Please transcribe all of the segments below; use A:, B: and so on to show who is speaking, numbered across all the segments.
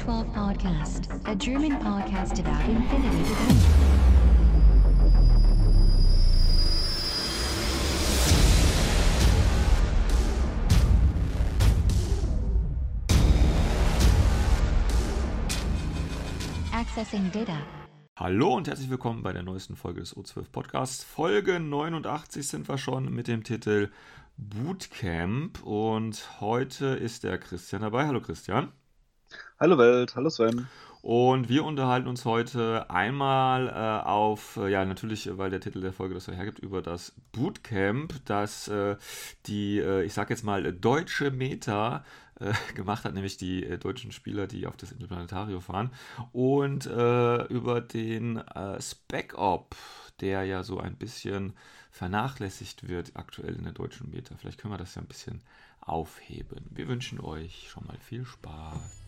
A: to the O12 Podcast, a German podcast about infinity. Accessing data.
B: Hallo und herzlich willkommen bei der neuesten Folge des O12 Podcasts. Folge 89 sind wir schon mit dem Titel Bootcamp und heute ist der Christian dabei. Hallo Christian.
C: Hallo Welt, hallo Sven.
B: Und wir unterhalten uns heute einmal äh, auf, äh, ja natürlich, äh, weil der Titel der Folge das so hergibt, über das Bootcamp, das äh, die, äh, ich sag jetzt mal, deutsche Meta äh, gemacht hat, nämlich die deutschen Spieler, die auf das Interplanetario fahren. Und über den äh, Spec Op, der ja so ein bisschen vernachlässigt wird aktuell in der deutschen Meta. Vielleicht können wir das ja ein bisschen aufheben. Wir wünschen euch schon mal viel Spaß.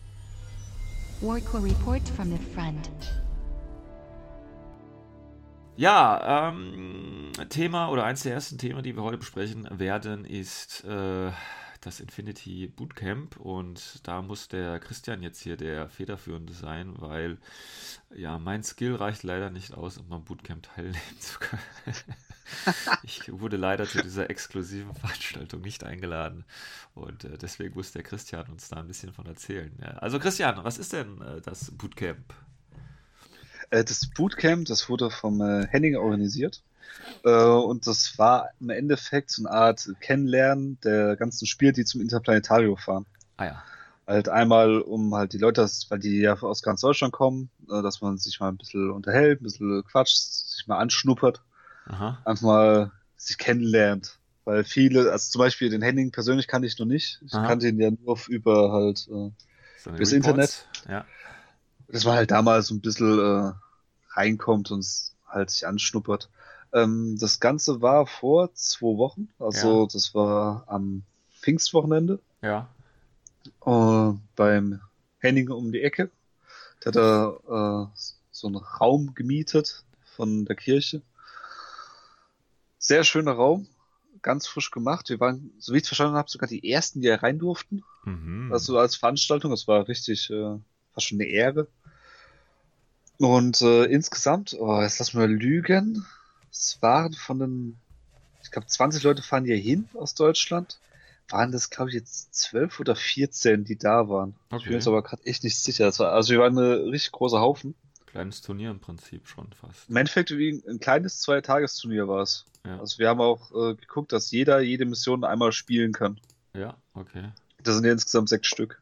A: Warcore reports from the front.
B: Ja, ähm, Thema oder eins der ersten Themen, die wir heute besprechen werden, ist äh, das Infinity Bootcamp und da muss der Christian jetzt hier der Federführende sein, weil ja, mein Skill reicht leider nicht aus, um am Bootcamp teilnehmen zu können. ich wurde leider zu dieser exklusiven Veranstaltung nicht eingeladen und äh, deswegen muss der Christian uns da ein bisschen von erzählen. Ja. Also Christian, was ist denn äh, das Bootcamp?
C: Äh, das Bootcamp, das wurde vom äh, Henning organisiert. Äh, und das war im Endeffekt so eine Art Kennenlernen der ganzen Spieler, die zum Interplanetario fahren.
B: Ah ja.
C: Halt einmal, um halt die Leute, weil die ja aus ganz Deutschland kommen, äh, dass man sich mal ein bisschen unterhält, ein bisschen quatscht, sich mal anschnuppert,
B: Aha.
C: einfach mal sich kennenlernt. Weil viele, also zum Beispiel den Henning persönlich kannte ich noch nicht. Ich
B: Aha.
C: kannte ihn ja nur über halt äh,
B: So Reports?
C: Internet?
B: Ja.
C: dass man halt damals so ein bisschen äh, reinkommt und halt sich anschnuppert. Ähm, das Ganze war vor zwei Wochen, also
B: Ja.
C: das war am Pfingstwochenende
B: Ja.
C: äh, beim Henning um die Ecke. Da hat er äh, so einen Raum gemietet von der Kirche. Sehr schöner Raum, ganz frisch gemacht. Wir waren, so wie ich es verstanden habe, sogar die ersten, die rein durften.
B: Mhm.
C: Also als Veranstaltung, das war richtig, äh, fast schon eine Ehre. Und äh, insgesamt, oh, jetzt lass mal lügen, es waren von den, ich glaube 20 Leute fahren hier hin aus Deutschland, waren das glaube ich jetzt 12 oder 14, die da waren. Ich bin
B: Okay.
C: jetzt aber gerade echt nicht sicher. War, also wir waren ein richtig großer Haufen.
B: Kleines Turnier im Prinzip schon fast.
C: Im Endeffekt wie ein kleines Zwei-Tagesturnier war es.
B: Ja.
C: Also wir haben auch äh, geguckt, dass jeder jede Mission einmal spielen kann.
B: Ja, okay.
C: Das sind ja insgesamt sechs Stück.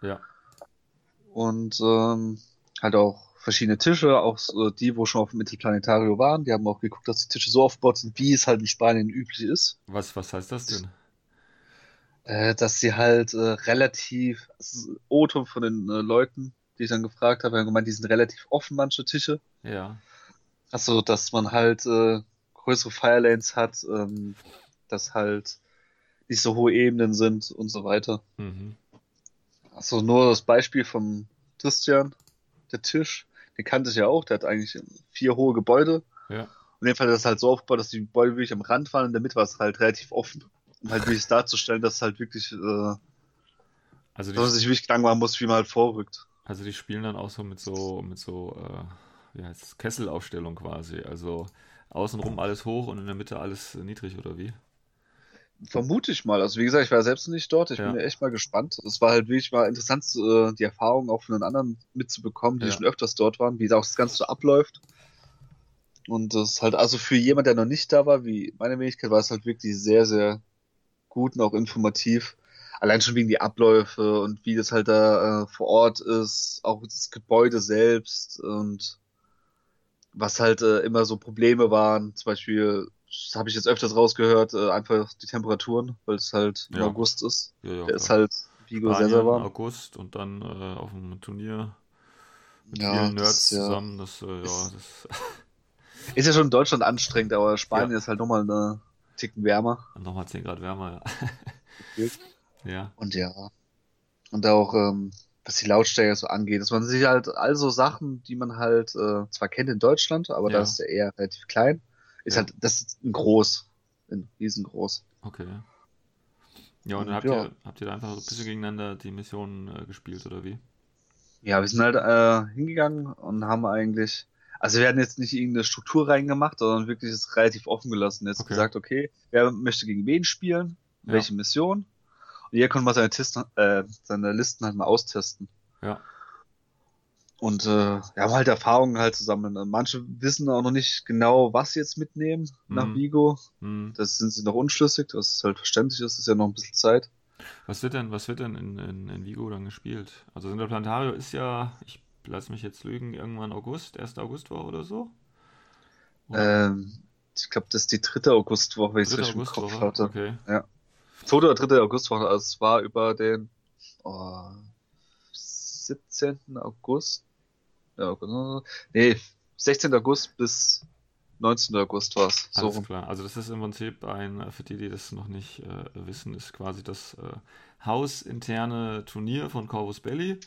B: Ja.
C: und ähm, halt auch verschiedene Tische, auch so die, wo schon auf dem Interplanetario waren. Die haben auch geguckt, dass die Tische so aufgebaut sind, wie es halt in Spanien üblich ist.
B: Was, was heißt das denn?
C: Äh, dass sie halt äh, relativ, O-Ton von den äh, Leuten, die ich dann gefragt habe, haben gemeint, die sind relativ offen, manche Tische.
B: Ja.
C: Also, dass man halt äh, größere Firelanes hat, ähm, dass halt nicht so hohe Ebenen sind und so weiter.
B: Mhm.
C: Also nur das Beispiel vom Christian, der Tisch, den kannte ich ja auch, der hat eigentlich vier hohe Gebäude.
B: Ja.
C: Und in dem Fall hat er das halt so aufgebaut, dass die Gebäude wirklich am Rand waren und in der Mitte war es halt relativ offen. Um halt wirklich darzustellen, dass es halt wirklich, äh,
B: Also
C: dass man sich wirklich Gedanken machen muss, wie man halt vorrückt.
B: also die spielen dann auch so mit so, mit so, äh, wie heißt es, Kesselaufstellung quasi. Also außenrum alles hoch und in der Mitte alles niedrig oder wie?
C: Vermute ich mal. Also wie gesagt, ich war selbst nicht dort. Ich
B: Ja.
C: bin ja echt mal gespannt. Es war halt wirklich mal interessant, äh, die Erfahrung auch von den anderen mitzubekommen, die
B: Ja.
C: schon öfters dort waren, wie da auch das Ganze so abläuft. Und das ist halt, also für jemand, der noch nicht da war, wie meine Wenigkeit, war es halt wirklich sehr, sehr gut und auch informativ. Allein schon wegen die Abläufe und wie das halt da äh, vor Ort ist, auch das Gebäude selbst und was halt äh, immer so Probleme waren. Zum Beispiel, habe ich jetzt öfters rausgehört, äh, einfach die Temperaturen, weil es halt im
B: Ja.
C: August ist.
B: Ja, ja,
C: Der ist halt Vigo sehr, sehr warm.
B: August und dann äh, auf dem Turnier mit
C: Ja,
B: vielen
C: das
B: Nerds
C: ja-
B: zusammen. Das, äh, ja,
C: ist-
B: das
C: Ist ja schon in Deutschland anstrengend, aber Spanien
B: Ja.
C: ist halt nochmal eine Ticken wärmer.
B: nochmal 10 Grad wärmer, ja. ja.
C: Und ja. Und auch, ähm, was die Lautstärke so angeht, dass man sich halt also Sachen, die man halt äh, zwar kennt in Deutschland, aber
B: Ja.
C: das ist ja eher relativ klein, ist
B: Ja.
C: halt, das ist ein groß, ein riesengroß.
B: Okay. Ja, und dann habt
C: ja.
B: ihr, habt ihr da einfach so ein bisschen gegeneinander die Missionen äh, gespielt oder wie?
C: Ja, wir sind halt äh, hingegangen und haben eigentlich, also wir hatten jetzt nicht irgendeine Struktur reingemacht, sondern wirklich es relativ offen gelassen. Jetzt
B: Okay.
C: gesagt, okay, wer möchte gegen wen spielen,
B: Ja.
C: welche Mission. Und jeder konnte mal seine, Tisten, äh, seine Listen halt mal austesten.
B: Ja.
C: Und äh, wir haben halt Erfahrungen halt zusammen. Und Manche wissen auch noch nicht genau, was sie jetzt mitnehmen nach
B: Mhm.
C: Vigo.
B: Hm.
C: Das sind sie noch unschlüssig, was ist halt verständlich ist, ist ja noch ein bisschen Zeit.
B: Was wird denn, was wird denn in, in, in Vigo dann gespielt? Also Sinter Planetario ist ja, ich lass mich jetzt lügen, irgendwann August, 1. Augustwoche oder so? Oder
C: Ähm, ich glaube, das ist die dritte Augustwoche, wenn ich es
B: 3.
C: richtig im Kopf hatte.
B: Okay.
C: Zweite oder dritte Augustwoche, also es war über den oh, 17. August. Ja, genau. nee, 16. August bis 19. August war es. So
B: Alles
C: rum.
B: klar. Also das ist im Prinzip ein, äh, für die, die das noch nicht äh, wissen, ist quasi das äh, hausinterne Turnier von Corvus Belli,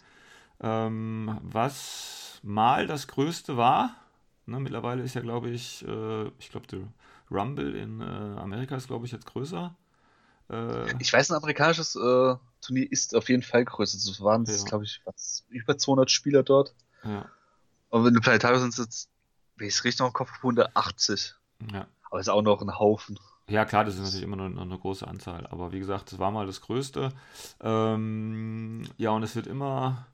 B: ähm, was mal das größte war. Ne, mittlerweile ist ja, glaube ich, äh, ich glaube, der Rumble in äh, Amerika ist, glaube ich, jetzt größer. Äh,
C: Ich weiß, ein amerikanisches Turnier ist auf jeden Fall größer. Es waren,
B: Ja.
C: glaube ich, was, über 200 Spieler dort.
B: ja,
C: Aber in der Planetarium sind es jetzt, wenn ich es richtig noch im Kopf habe, 180.
B: ja.
C: Aber ist auch noch ein Haufen.
B: Ja, klar, das ist natürlich immer noch, eine große Anzahl. Aber wie gesagt, das war mal das Größte. Ähm, ja, und es wird immer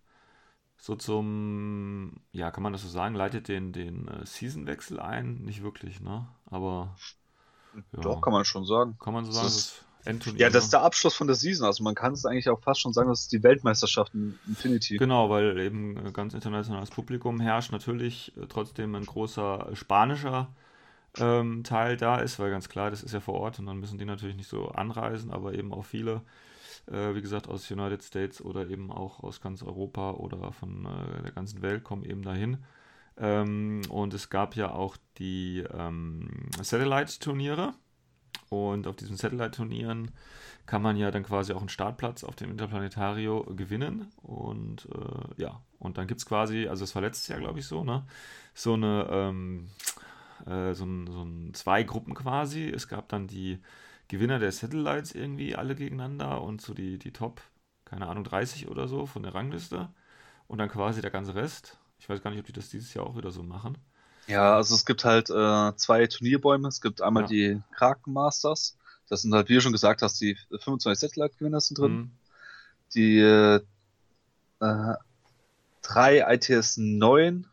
B: so zum, ja, kann man das so sagen, leitet den, den äh, Seasonwechsel ein? Nicht wirklich, ne? Aber Ja.
C: Doch, kann man schon sagen.
B: kann man so sagen, das ist Endturnier.
C: Ja, das ist
B: ne?
C: der Abschluss von der Season. Also man kann es eigentlich auch fast schon sagen, das ist die Weltmeisterschaft in Infinity.
B: Genau, weil eben äh, ganz internationales Publikum herrscht. Natürlich äh, trotzdem ein großer spanischer ähm, Teil da ist, weil ganz klar, das ist ja vor Ort und dann müssen die natürlich nicht so anreisen, aber eben auch viele, äh, wie gesagt, aus United States oder eben auch aus ganz Europa oder von äh, der ganzen Welt kommen eben dahin. Ähm, und es gab ja auch die ähm, Satellite-Turniere. Und auf diesen Satellite-Turnieren kann man ja dann quasi auch einen Startplatz auf dem Interplanetario gewinnen. Und äh, ja, und dann gibt es quasi, also es war letztes Jahr, glaube ich, so, ne? So eine, ähm, äh, so ein, so ein zwei Gruppen quasi. Es gab dann die Gewinner der Satellites irgendwie alle gegeneinander und so die, die Top, keine Ahnung, 30 oder so von der Rangliste. Und dann quasi der ganze Rest. Ich weiß gar nicht, ob die das dieses Jahr auch wieder so machen.
C: Ja, also es gibt halt äh, zwei Turnierbäume. Es gibt einmal
B: Ja.
C: die Kraken Masters. Das sind halt, wie du schon gesagt hast, die 25 Satellite-Gewinner sind drin.
B: Mhm.
C: Die äh, drei ITS 9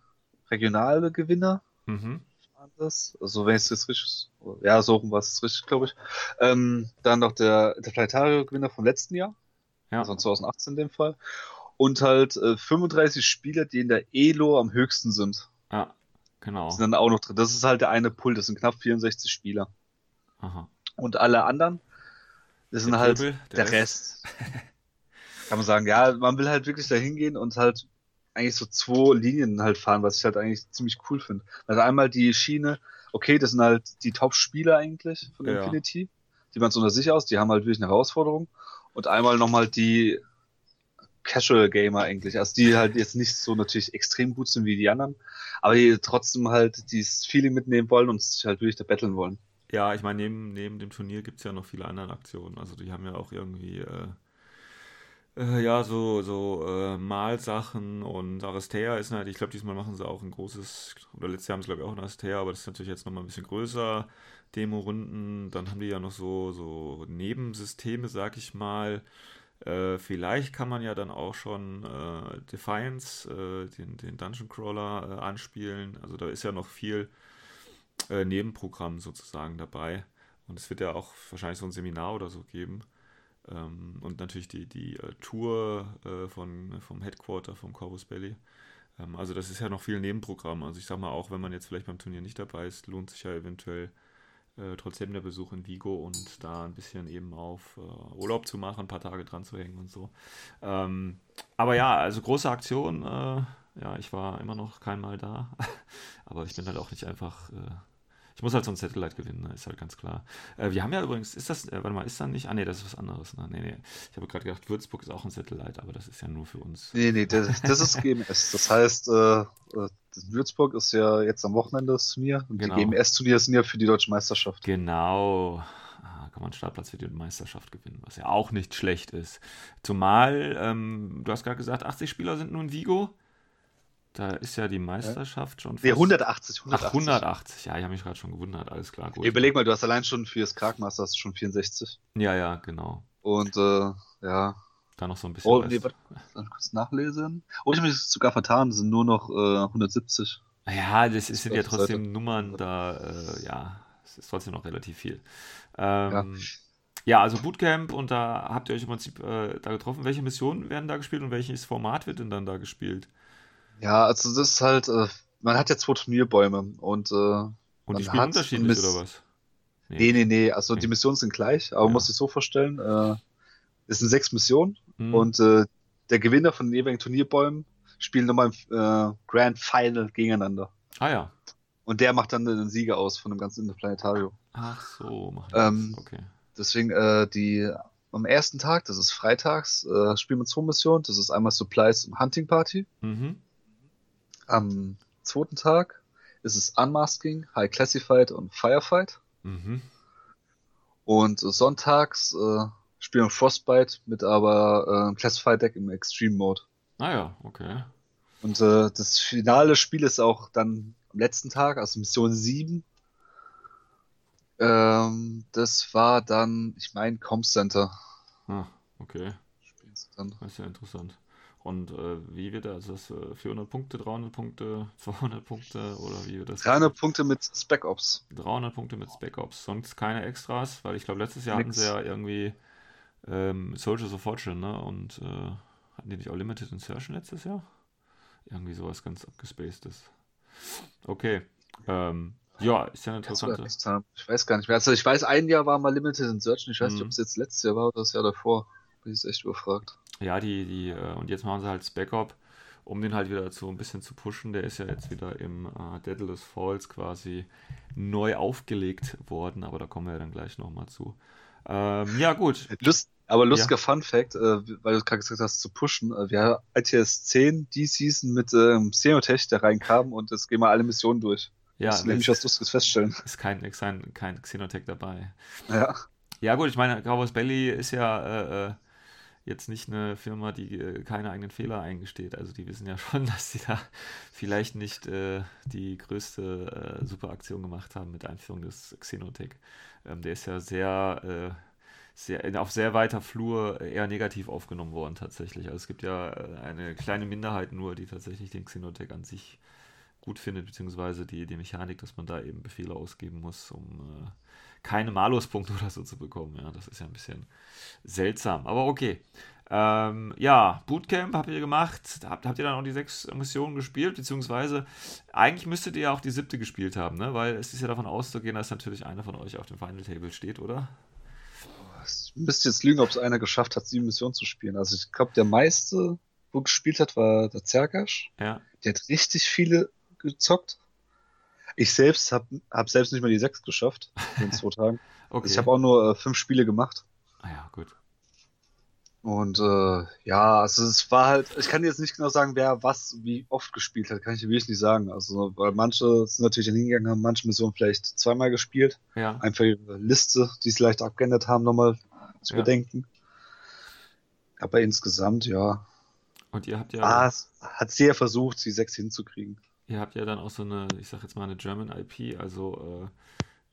C: regionale Gewinner
B: Mhm.
C: waren das. Also wenn ich es jetzt richtig, ja, so rum war es richtig, glaube ich. Ähm, dann noch der Interplanetario-Gewinner vom letzten Jahr.
B: Ja.
C: Also 2018 in dem Fall. Und halt äh, 35 Spieler, die in der Elo am höchsten sind.
B: Ja, genau.
C: sind dann auch noch drin. Das ist halt der eine Pool, das sind knapp 64 Spieler.
B: Aha.
C: Und alle anderen, das sind
B: Der
C: halt
B: Pöbel,
C: der, Rest. Kann man sagen, ja, man will halt wirklich da hingehen und halt eigentlich so zwei Linien halt fahren, was ich halt eigentlich ziemlich cool finde. Also einmal die Schiene, okay, das sind halt die Top-Spieler eigentlich von
B: Ja.
C: Infinity, die waren so unter sich aus, die haben halt wirklich eine Herausforderung. Und einmal nochmal die Casual Gamer eigentlich, also die halt jetzt nicht so natürlich extrem gut sind wie die anderen, aber die trotzdem halt dieses Feeling mitnehmen wollen und sich halt wirklich da battlen wollen.
B: Ja, ich meine, neben, neben dem Turnier gibt es ja noch viele andere Aktionen. Also die haben ja auch irgendwie, äh, äh, ja, so, so äh, Malsachen und Aristea ist halt, ich glaube, diesmal machen sie auch ein großes, oder letztes Jahr haben sie, glaube ich, auch ein Aristea, aber das ist natürlich jetzt nochmal ein bisschen größer. Demo-Runden, dann haben die ja noch so, so Nebensysteme, sag ich mal. Äh, vielleicht kann man ja dann auch schon äh, Defiance, äh, den, den Dungeon Crawler, äh, anspielen. Also da ist ja noch viel äh, Nebenprogramm sozusagen dabei. Und es wird ja auch wahrscheinlich so ein Seminar oder so geben. Ähm, und natürlich die, die äh, Tour von, vom Headquarter vom Corvus Belly. Ähm, also das ist ja noch viel Nebenprogramm. Also ich sag mal, auch wenn man jetzt vielleicht beim Turnier nicht dabei ist, lohnt sich ja eventuell äh, trotzdem der Besuch in Vigo und da ein bisschen eben auf äh, Urlaub zu machen, ein paar Tage dran zu hängen und so. Ähm, aber ja, also große Aktion. Äh, ja, ich war immer noch kein Mal da. aber ich bin halt auch nicht einfach. Ich muss halt so ein Satellite gewinnen, ne? ist halt ganz klar. Äh, wir haben ja übrigens, ist das, äh, warte mal, ist da nicht? Ah, nee, das ist was anderes. Ne? Nee, nee. Ich habe gerade gedacht, Würzburg ist auch ein Satellite, aber das ist ja nur für uns.
C: Nee, nee, das, das ist GMS. Das heißt, äh, äh, Würzburg ist ja jetzt am Wochenende das Turnier und
B: Genau.
C: die GMS-Turniere sind ja für die deutsche Meisterschaft.
B: Genau. Ah, kann man Startplatz für die Meisterschaft gewinnen, was ja auch nicht schlecht ist. Zumal, ähm, du hast gerade gesagt, 80 Spieler sind nun Vigo. Da ist ja die Meisterschaft schon fast.
C: Nee, 180,
B: 180. Ach, 180. Ja, ich habe mich gerade schon gewundert. Alles klar,
C: gut. Überleg mal, du hast allein schon für das Kragmaster schon 64.
B: Ja, ja, genau.
C: Und äh, ja.
B: Da noch so ein bisschen.
C: Oh, nee, warte, kurz nachlesen. Oh, ich habe mich sogar vertan, sind nur noch äh, 170.
B: Ja, das, ist, sind ja trotzdem Seite. Nummern da, äh, ja, es ist trotzdem noch relativ viel. Ähm, ja. ja. also Bootcamp und da habt ihr euch im Prinzip äh, da getroffen. Welche Missionen werden da gespielt und welches Format wird denn dann da gespielt?
C: Ja, also das ist halt, äh, man hat ja zwei Turnierbäume und. Äh,
B: und die spielen unterschiedlich oder was?
C: Nee, nee, nee, nee. also nee. die Missionen sind gleich, aber ja. man muss sich so vorstellen, äh, es sind sechs Missionen mhm. und äh, der Gewinner von den jeweiligen Turnierbäumen spielt nochmal im äh, Grand Final gegeneinander.
B: Ah ja.
C: Und der macht dann den Sieger aus von dem ganzen Interplanetarium.
B: Ach so,
C: macht ähm, okay. Deswegen äh, die am ersten Tag, das ist freitags, äh, spielen wir zwei Missionen. Das ist einmal Supplies und Hunting Party. Mhm. Am zweiten Tag ist es Unmasking, High Classified und Firefight. Mhm. Und sonntags äh, spielen wir Frostbite mit aber äh, Classified Deck im Extreme Mode.
B: Ah ja, okay.
C: Und äh, das finale Spiel ist auch dann am letzten Tag, also Mission 7. Ähm, das war dann, ich meine, Comcenter.
B: Ah, okay. Spielst dann. Das ist ja interessant. Und äh, wie wird das? Also das 400 Punkte, 300 Punkte, 200 Punkte oder wie wird das?
C: 300 Punkte mit Spec Ops.
B: 300 Punkte mit Spec Ops. Sonst keine Extras, weil ich glaube, letztes Jahr Nix. hatten sie ja irgendwie ähm, Soldiers of Fortune, ne? Und äh, hatten die nicht auch Limited Insertion letztes Jahr? Irgendwie sowas ganz abgespacedes. Okay. Ähm, ja, ist ja interessant.
C: Ich weiß gar nicht mehr. Also ich weiß, ein Jahr war mal Limited Insertion. Ich weiß nicht, mhm. ob es jetzt letztes Jahr war oder das Jahr davor. Bin ich echt überfragt.
B: Ja, die, die, äh, und jetzt machen sie halt Spec-Op, um den halt wieder so ein bisschen zu pushen. Der ist ja jetzt wieder im äh, Daedalus Falls quasi neu aufgelegt worden, aber da kommen wir ja dann gleich nochmal zu. Ähm, ja, gut.
C: Lust, aber lustiger ja. Fun Fact, äh, weil du gerade gesagt hast, zu pushen. Äh, wir haben ITS 10 die Season mit ähm, Xenotech, der reinkam und jetzt gehen wir alle Missionen durch.
B: Ja,
C: das nämlich was Lustiges feststellen.
B: Ist kein, kein, kein Xenotech dabei.
C: Ja.
B: Ja, gut, ich meine, Cowboys Belly ist ja äh, äh jetzt nicht eine Firma, die äh, keine eigenen Fehler eingesteht. Also die wissen ja schon, dass sie da vielleicht nicht äh, die größte äh, Superaktion gemacht haben mit Einführung des Xenotech. Ähm, der ist ja sehr, äh, sehr, auf sehr weiter Flur eher negativ aufgenommen worden tatsächlich. Also es gibt ja äh, eine kleine Minderheit nur, die tatsächlich den Xenotech an sich gut findet, beziehungsweise die, die Mechanik, dass man da eben Befehle ausgeben muss, um keine Maluspunkte oder so zu bekommen. Ja, das ist ja ein bisschen seltsam. Aber okay. Ähm, ja, Bootcamp habt ihr gemacht. Habt, habt ihr dann auch die sechs Missionen gespielt? Beziehungsweise eigentlich müsstet ihr ja auch die siebte gespielt haben, ne? Weil es ist ja davon auszugehen, dass natürlich einer von euch auf dem Final Table steht, oder?
C: Ich müsste jetzt lügen, ob es einer geschafft hat, sieben Missionen zu spielen. Also ich glaube, der meiste, wo gespielt hat, war der Zergasch.
B: Ja.
C: Der hat richtig viele gezockt. Ich selbst habe hab selbst nicht mal die sechs geschafft in zwei Tagen. okay. Also ich habe auch nur äh, fünf Spiele gemacht.
B: Ah ja, gut.
C: Und äh, ja, also es war halt, ich kann jetzt nicht genau sagen, wer was wie oft gespielt hat, kann ich wirklich nicht sagen. Also, weil manche sind natürlich hingegangen, haben manche Missionen vielleicht zweimal gespielt.
B: Ja.
C: Einfach ihre Liste, die sie leicht abgeändert haben, nochmal zu ja. bedenken. Aber insgesamt, ja.
B: Und ihr habt ja.
C: Ah, hat sehr versucht, sie sechs hinzukriegen.
B: Ihr habt ja dann auch so eine, ich sag jetzt mal eine German IP, also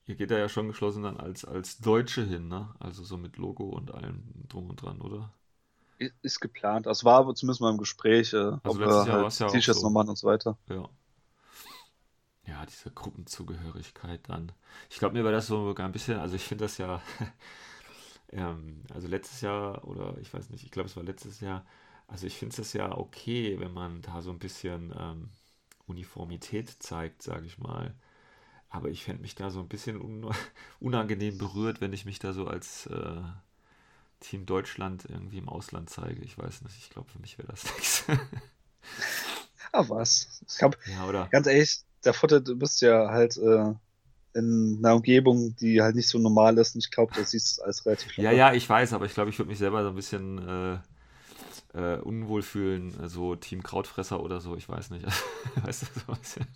B: äh, ihr geht da ja schon geschlossen dann als, als Deutsche hin, ne? Also so mit Logo und allem drum und dran, oder?
C: Ist geplant. Das war aber zumindest mal im Gespräch, äh, also ob wir halt ja T-Shirts so. noch machen und so weiter.
B: Ja. Ja, diese Gruppenzugehörigkeit dann. Ich glaube, mir war das so ein bisschen, also ich finde das ja, ähm, also letztes Jahr, oder ich weiß nicht, ich glaube, es war letztes Jahr, also ich finde es ja okay, wenn man da so ein bisschen ähm, Uniformität zeigt, sage ich mal. Aber ich fände mich da so ein bisschen un unangenehm berührt, wenn ich mich da so als äh, Team Deutschland irgendwie im Ausland zeige. Ich weiß nicht, ich glaube, für mich wäre das nichts.
C: Ah, was? Ich glaube, ja, ganz ehrlich, der Vorteil, du bist ja halt äh, in einer Umgebung, die halt nicht so normal ist und ich glaube, du siehst alles relativ
B: Ja, ja, ich weiß, aber ich glaube, ich würde mich selber so ein bisschen äh, äh, unwohl fühlen, äh, so Team Krautfresser oder so, ich weiß nicht. weißt du, so ein bisschen.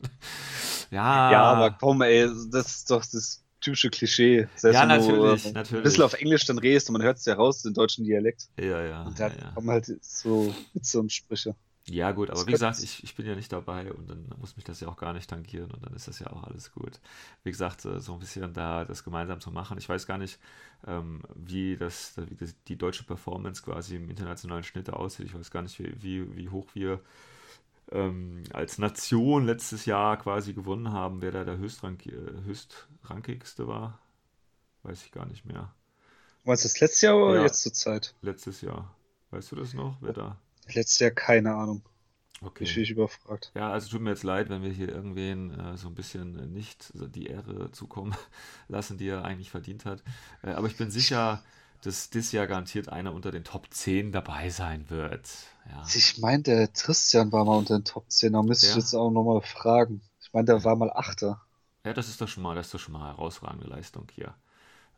C: Ja. Ja, aber komm, ey, das ist doch das typische Klischee.
B: Selbst ja, natürlich, du, äh, natürlich.
C: Ein bisschen auf Englisch dann redest und man hört es ja raus, den deutschen Dialekt.
B: Ja, ja.
C: Und da
B: ja, ja.
C: kommen halt so Witze und Sprüche.
B: Ja, gut, aber das wie gesagt, ich, ich bin ja nicht dabei und dann muss mich das ja auch gar nicht tangieren und dann ist das ja auch alles gut. Wie gesagt, äh, so ein bisschen da das gemeinsam zu machen. Ich weiß gar nicht, ähm, wie, das, wie das, die deutsche Performance quasi im internationalen Schnitt aussieht. Ich weiß gar nicht, wie, wie, wie hoch wir ähm, als Nation letztes Jahr quasi gewonnen haben, wer da der Höchstrank, äh, höchstrankigste war. Weiß ich gar nicht mehr.
C: War es das letztes Jahr oder ja, jetzt zur Zeit?
B: Letztes Jahr. Weißt du das noch, wer da?
C: Letztes Jahr keine Ahnung.
B: Okay.
C: Ich bin überfragt.
B: Ja, also tut mir jetzt leid, wenn wir hier irgendwen äh, so ein bisschen äh, nicht die Ehre zukommen lassen, die er eigentlich verdient hat. Äh, aber ich bin sicher, dass dieses Jahr garantiert einer unter den Top 10 dabei sein wird. Ja.
C: Ich meine, der Christian war mal unter den Top 10, da müsste ja. ich jetzt auch nochmal fragen. Ich meine, der war mal Achter.
B: Ja, das ist doch schon mal, das ist doch schon mal herausragende Leistung hier.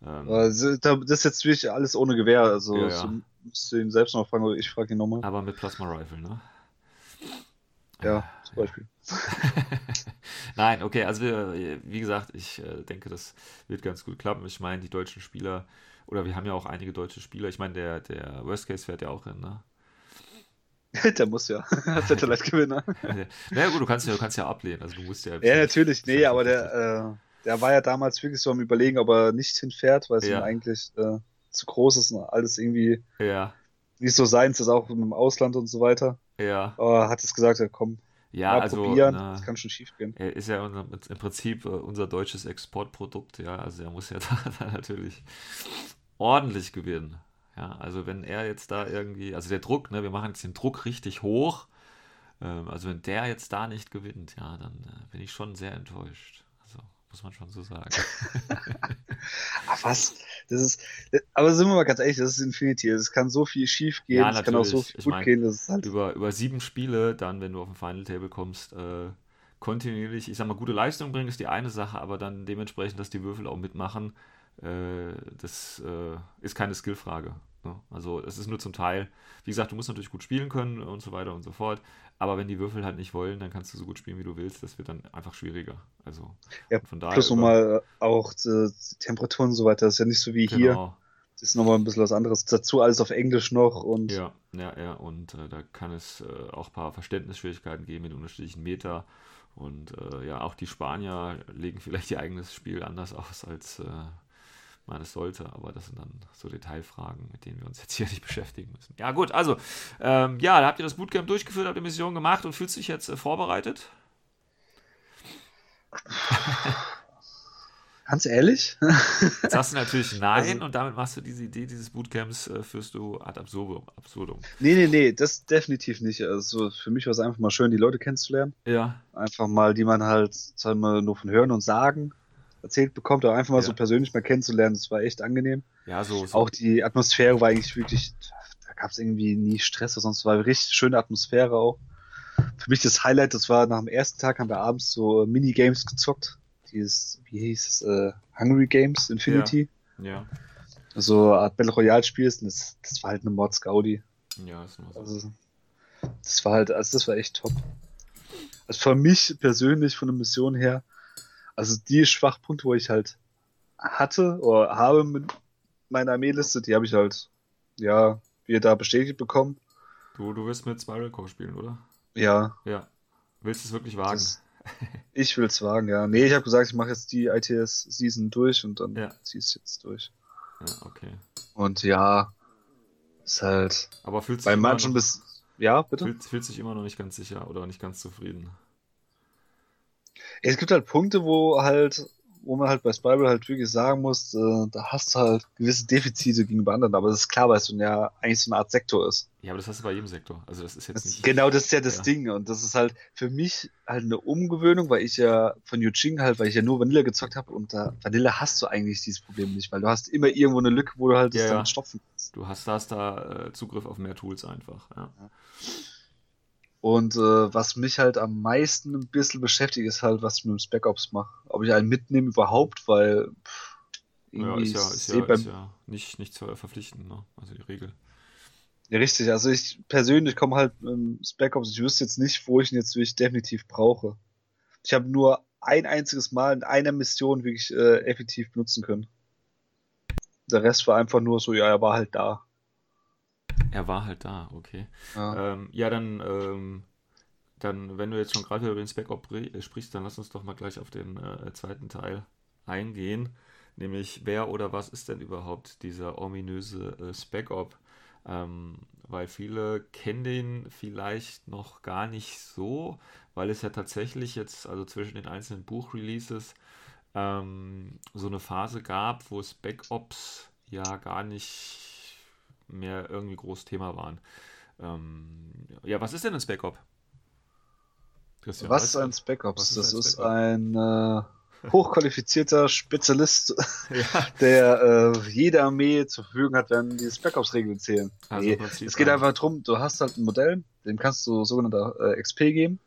C: Ähm, also, das ist jetzt wirklich alles ohne Gewehr, also ja, ja. Musst du ihn selbst noch fragen oder ich frage ihn nochmal.
B: Aber mit Plasma Rifle, ne?
C: Ja, zum Beispiel.
B: Nein, okay, also wie gesagt, ich äh, denke, das wird ganz gut klappen. Ich meine, die deutschen Spieler, oder wir haben ja auch einige deutsche Spieler, ich meine, der, der Worst Case fährt ja auch hin, ne?
C: Der muss ja. Als Satellite-Gewinner.
B: naja, gut, du kannst ja, du kannst ja ablehnen. Also du musst ja.
C: Ja, natürlich, nee, aber der, äh, der war ja damals wirklich so am Überlegen, ob er nicht hinfährt, weil es ja. ihm eigentlich äh, zu groß ist und alles irgendwie
B: ja.
C: nicht so seins ist, auch im Ausland und so weiter.
B: Ja.
C: Aber hat es gesagt, ja, komm,
B: ja,
C: mal
B: also,
C: probieren, na, das kann schon schief gehen.
B: Er ist ja im Prinzip äh, unser deutsches Exportprodukt, ja. Also er muss ja da, da natürlich ordentlich gewinnen. Ja, also wenn er jetzt da irgendwie, also der Druck, ne, wir machen jetzt den Druck richtig hoch. Ähm, also wenn der jetzt da nicht gewinnt, ja, dann äh, bin ich schon sehr enttäuscht. Muss man schon so sagen.
C: Ach was, das ist, aber sind wir mal ganz ehrlich, das ist Infinity. Es kann so viel schief gehen, ja, es kann auch so viel ich gut mein, gehen. Das ist halt
B: über, über sieben Spiele, dann, wenn du auf dem Final Table kommst, äh, kontinuierlich, ich sag mal, gute Leistung bringen, ist die eine Sache, aber dann dementsprechend, dass die Würfel auch mitmachen, äh, das äh, ist keine Skillfrage. Ne? Also es ist nur zum Teil, wie gesagt, du musst natürlich gut spielen können und so weiter und so fort. Aber wenn die Würfel halt nicht wollen, dann kannst du so gut spielen, wie du willst. Das wird dann einfach schwieriger. Also
C: ja, von daher. Plus nochmal auch die Temperaturen und so weiter. Das ist ja nicht so wie genau. hier. Das ist nochmal ein bisschen was anderes. Dazu alles auf Englisch noch und.
B: Ja, ja, ja. Und äh, da kann es äh, auch ein paar Verständnisschwierigkeiten geben mit unterschiedlichen Meter. Und äh, ja, auch die Spanier legen vielleicht ihr eigenes Spiel anders aus als äh, man es sollte, aber das sind dann so Detailfragen, mit denen wir uns jetzt hier nicht beschäftigen müssen. Ja, gut, also, ähm, ja, da habt ihr das Bootcamp durchgeführt, habt ihr Mission gemacht und fühlt sich jetzt äh, vorbereitet?
C: Ganz ehrlich?
B: Jetzt hast du natürlich Nein also, und damit machst du diese Idee dieses Bootcamps, äh, führst du ad absurdum. absurdum.
C: Nee, nee, nee, das definitiv nicht. Also für mich war es einfach mal schön, die Leute kennenzulernen.
B: Ja.
C: Einfach mal, die man halt, sagen wir, nur von Hören und Sagen erzählt bekommt, auch einfach mal ja. so persönlich mal kennenzulernen. Das war echt angenehm.
B: Ja, so. so.
C: Auch die Atmosphäre war eigentlich wirklich, da gab es irgendwie nie Stress, sonst war eine richtig schöne Atmosphäre auch. Für mich das Highlight, das war nach dem ersten Tag haben wir abends so Minigames gezockt. Dieses, wie hieß es, äh, Hungry Games Infinity.
B: Ja. ja.
C: So eine Art Battle Royale Spiels das, das war halt eine Mod Gaudi.
B: Ja, das war
C: so. Also, das war halt, also das war echt top. Also für mich persönlich von der Mission her, also die Schwachpunkte, wo ich halt hatte oder habe mit meiner Armeeliste, die habe ich halt, ja, wieder da bestätigt bekommen.
B: Du, du wirst mit Spiral Core spielen, oder?
C: Ja.
B: Ja. Willst du es wirklich wagen? Das,
C: ich will es wagen, ja. Nee, ich habe gesagt, ich mache jetzt die ITS-Season durch und dann ja. zieh es jetzt durch.
B: Ja, okay.
C: Und ja, ist halt.
B: Aber fühlt sich
C: bei manchen bis. Ja, bitte?
B: Fühlt, fühlt sich immer noch nicht ganz sicher oder nicht ganz zufrieden.
C: Es gibt halt Punkte, wo halt, wo man halt bei Spiral halt wirklich sagen muss, äh, da hast du halt gewisse Defizite gegenüber anderen, aber das ist klar, weil es so ja eigentlich so eine Art Sektor ist.
B: Ja, aber das hast du bei jedem Sektor. Also das ist jetzt nicht.
C: Genau, das ist ja das ja. Ding. Und das ist halt für mich halt eine Umgewöhnung, weil ich ja von Yuching halt, weil ich ja nur Vanille gezockt habe und da Vanille hast du eigentlich dieses Problem nicht, weil du hast immer irgendwo eine Lücke, wo du halt
B: ja,
C: das
B: dann
C: stopfen
B: kannst. Du hast, hast da äh, Zugriff auf mehr Tools einfach. Ja.
C: Und äh, was mich halt am meisten ein bisschen beschäftigt, ist halt, was ich mit dem Spec Ops mache. Ob ich einen mitnehme überhaupt, weil
B: pff, irgendwie ja, ist ja, ist ja, ist ja nicht, nicht verpflichtend, ne? Also die Regel.
C: Ja, richtig. Also ich persönlich komme halt mit dem Spec Ops, ich wüsste jetzt nicht, wo ich ihn jetzt wirklich definitiv brauche. Ich habe nur ein einziges Mal in einer Mission wirklich äh, effektiv benutzen können. Der Rest war einfach nur so, ja, er war halt da.
B: Er war halt da, okay.
C: Ja.
B: Ähm, ja, dann, ähm, dann, wenn du jetzt schon gerade über den Spec Op äh, sprichst, dann lass uns doch mal gleich auf den äh, zweiten Teil eingehen. Nämlich, wer oder was ist denn überhaupt dieser ominöse äh, Spec Op? Ähm, weil viele kennen den vielleicht noch gar nicht so, weil es ja tatsächlich jetzt, also zwischen den einzelnen Buchreleases, ähm, so eine Phase gab, wo Spec Ops ja gar nicht mehr irgendwie groß Thema waren. Ähm, ja, was ist denn ein Spec Op?
C: Christian, was ist ein Spec Ops?
B: was ist
C: Das
B: ein
C: ist
B: Op?
C: ein äh, hochqualifizierter Spezialist,
B: Ja,
C: der äh, jede Armee zur Verfügung hat, wenn die Spec Ops Regeln zählen.
B: Also
C: nee, es geht
B: ein-
C: einfach darum, du hast halt ein Modell, dem kannst du sogenannte äh, XP geben.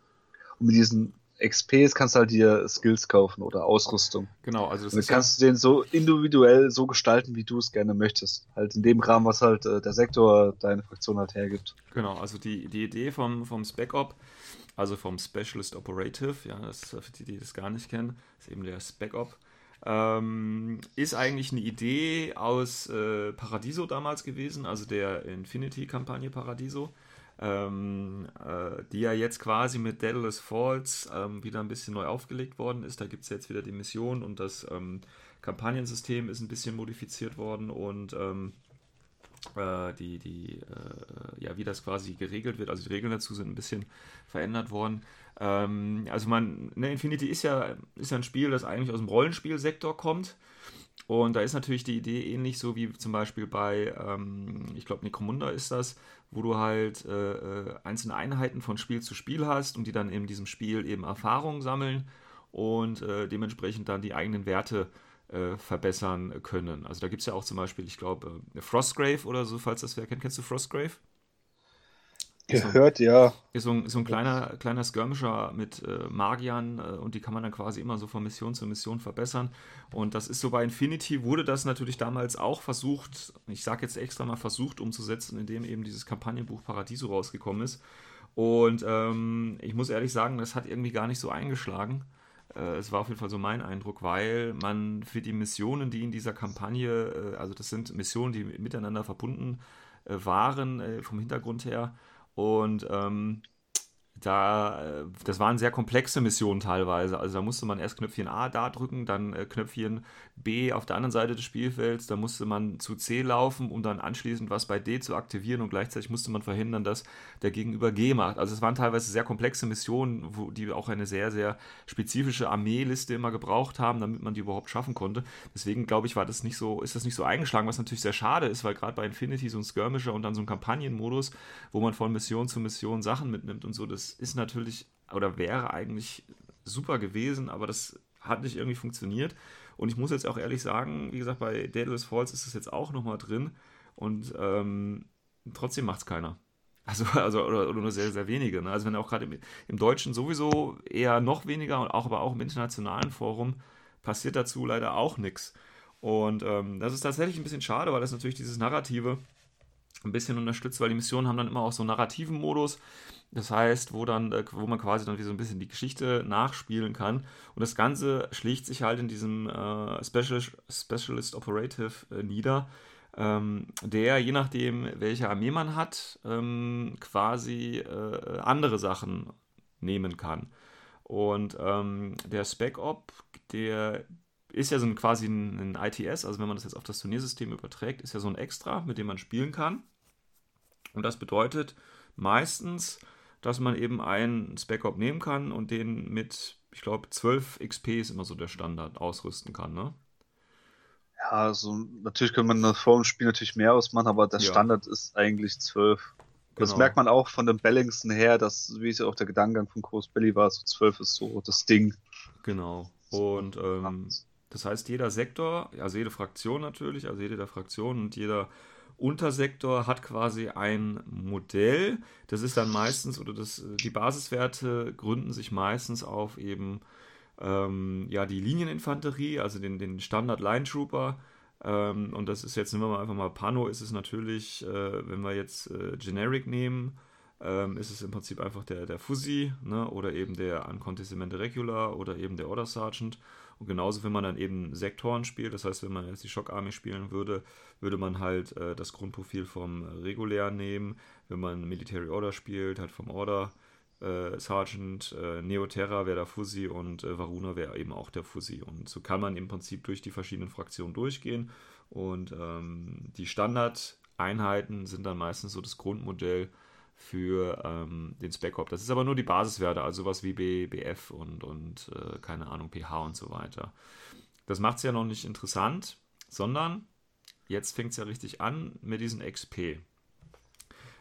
C: Und mit diesen XPs kannst du halt dir Skills kaufen oder Ausrüstung.
B: genau, also das
C: Und
B: ist ja,
C: kannst du den so individuell so gestalten, wie du es gerne möchtest. Halt in dem Rahmen, was halt äh, der Sektor, deine Fraktion halt hergibt.
B: Genau, also die, die Idee vom, vom Spec Op, also vom Specialist Operative, ja, das ist für die, die das gar nicht kennen, ist eben der Spec Op, ähm, ist eigentlich eine Idee aus äh, Paradiso damals gewesen, also der Infinity-Kampagne Paradiso, ähm, äh, die ja jetzt quasi mit Daedalus Falls ähm, wieder ein bisschen neu aufgelegt worden ist. Da gibt es jetzt wieder die Mission und das ähm, Kampagnensystem ist ein bisschen modifiziert worden und ähm, äh, die, die, äh, ja, wie das quasi geregelt wird. Also die Regeln dazu sind ein bisschen verändert worden. Ähm, also man, ne, Infinity ist ja, ist ja ein Spiel, das eigentlich aus dem Rollenspielsektor kommt. Und da ist natürlich die Idee ähnlich so wie zum Beispiel bei, ähm, ich glaube, Necromunda ist das, wo du halt äh, äh, einzelne Einheiten von Spiel zu Spiel hast und die dann in diesem Spiel eben Erfahrungen sammeln und äh, dementsprechend dann die eigenen Werte äh, verbessern können. Also da gibt es ja auch zum Beispiel, ich glaube, äh, Frostgrave oder so, falls das wer kennt. Kennst du Frostgrave?
C: Gehört, ja.
B: Ist so ein, so ein kleiner, kleiner Skirmisher mit äh, Magiern äh, und die kann man dann quasi immer so von Mission zu Mission verbessern. Und das ist so bei Infinity, wurde das natürlich damals auch versucht, ich sage jetzt extra mal versucht umzusetzen, indem eben dieses Kampagnenbuch Paradiso rausgekommen ist. Und ähm, ich muss ehrlich sagen, das hat irgendwie gar nicht so eingeschlagen. Äh, es war auf jeden Fall so mein Eindruck, weil man für die Missionen, die in dieser Kampagne, äh, also das sind Missionen, die miteinander verbunden äh, waren äh, vom Hintergrund her. Und ähm, da, äh, das waren sehr komplexe Missionen teilweise. Also da musste man erst Knöpfchen A da drücken, dann äh, Knöpfchen B auf der anderen Seite des Spielfelds, da musste man zu C laufen, um dann anschließend was bei D zu aktivieren und gleichzeitig musste man verhindern, dass der Gegenüber G macht. Also es waren teilweise sehr komplexe Missionen, wo die auch eine sehr, sehr spezifische Armeeliste immer gebraucht haben, damit man die überhaupt schaffen konnte. Deswegen glaube ich, war das nicht so, ist das nicht so eingeschlagen, was natürlich sehr schade ist, weil gerade bei Infinity so ein Skirmisher und dann so ein Kampagnenmodus, wo man von Mission zu Mission Sachen mitnimmt und so, das ist natürlich oder wäre eigentlich super gewesen, aber das hat nicht irgendwie funktioniert. Und ich muss jetzt auch ehrlich sagen, wie gesagt, bei Daedalus Falls ist es jetzt auch nochmal drin und ähm, trotzdem macht es keiner. Also, also oder, oder nur sehr, sehr wenige. Ne? Also wenn auch gerade im, im Deutschen sowieso eher noch weniger und auch aber auch im internationalen Forum passiert dazu leider auch nichts. Und ähm, das ist tatsächlich ein bisschen schade, weil das natürlich dieses Narrative ein bisschen unterstützt, weil die Missionen haben dann immer auch so einen narrativen Modus. Das heißt, wo dann, äh, wo man quasi dann wie so ein bisschen die Geschichte nachspielen kann. Und das Ganze schlägt sich halt in diesem äh, Specialist, Specialist Operative äh, nieder, ähm, der, je nachdem, welche Armee man hat, ähm, quasi äh, andere Sachen nehmen kann. Und ähm, der Spec Op, der ist ja so ein, quasi ein, ein ITS, also wenn man das jetzt auf das Turniersystem überträgt, ist ja so ein Extra, mit dem man spielen kann. Und das bedeutet meistens, dass man eben einen Spec Op nehmen kann und den mit, ich glaube, 12 XP ist immer so der Standard, ausrüsten kann, ne?
C: Ja, also natürlich kann man vor dem Spiel natürlich mehr ausmachen, aber der
B: Ja.
C: Standard ist eigentlich 12. Das
B: Genau.
C: merkt man auch von den Bellingsen her, dass, wie es ja auch der Gedankengang von Groß Belly war, so 12 ist so das Ding.
B: Genau. Und ähm, das heißt, jeder Sektor, also jede Fraktion natürlich, also jede der Fraktionen und jeder Untersektor hat quasi ein Modell. Das ist dann meistens, oder das, die Basiswerte gründen sich meistens auf eben ähm, ja, die Linieninfanterie, also den, den Standard Line Trooper. Ähm, und das ist jetzt, nehmen wir mal einfach mal Pano, ist es natürlich, äh, wenn wir jetzt äh, Generic nehmen, ähm, ist es im Prinzip einfach der, der Fuzzy ne? oder eben der Uncontestement Regular oder eben der Order Sergeant. Und genauso, wenn man dann eben Sektoren spielt, das heißt, wenn man jetzt die Shock Army spielen würde, würde man halt äh, das Grundprofil vom Regulär nehmen. Wenn man Military Order spielt, halt vom Order äh, Sergeant, äh, Neoterra wäre der Fuzzy und äh, Varuna wäre eben auch der Fuzzy. Und so kann man im Prinzip durch die verschiedenen Fraktionen durchgehen. Und ähm, die Standardeinheiten sind dann meistens so das Grundmodell für ähm, den Spec-Op. Das ist aber nur die Basiswerte, also sowas wie BF und, und äh, keine Ahnung, pH und so weiter. Das macht es ja noch nicht interessant, sondern jetzt fängt es ja richtig an mit diesen XP.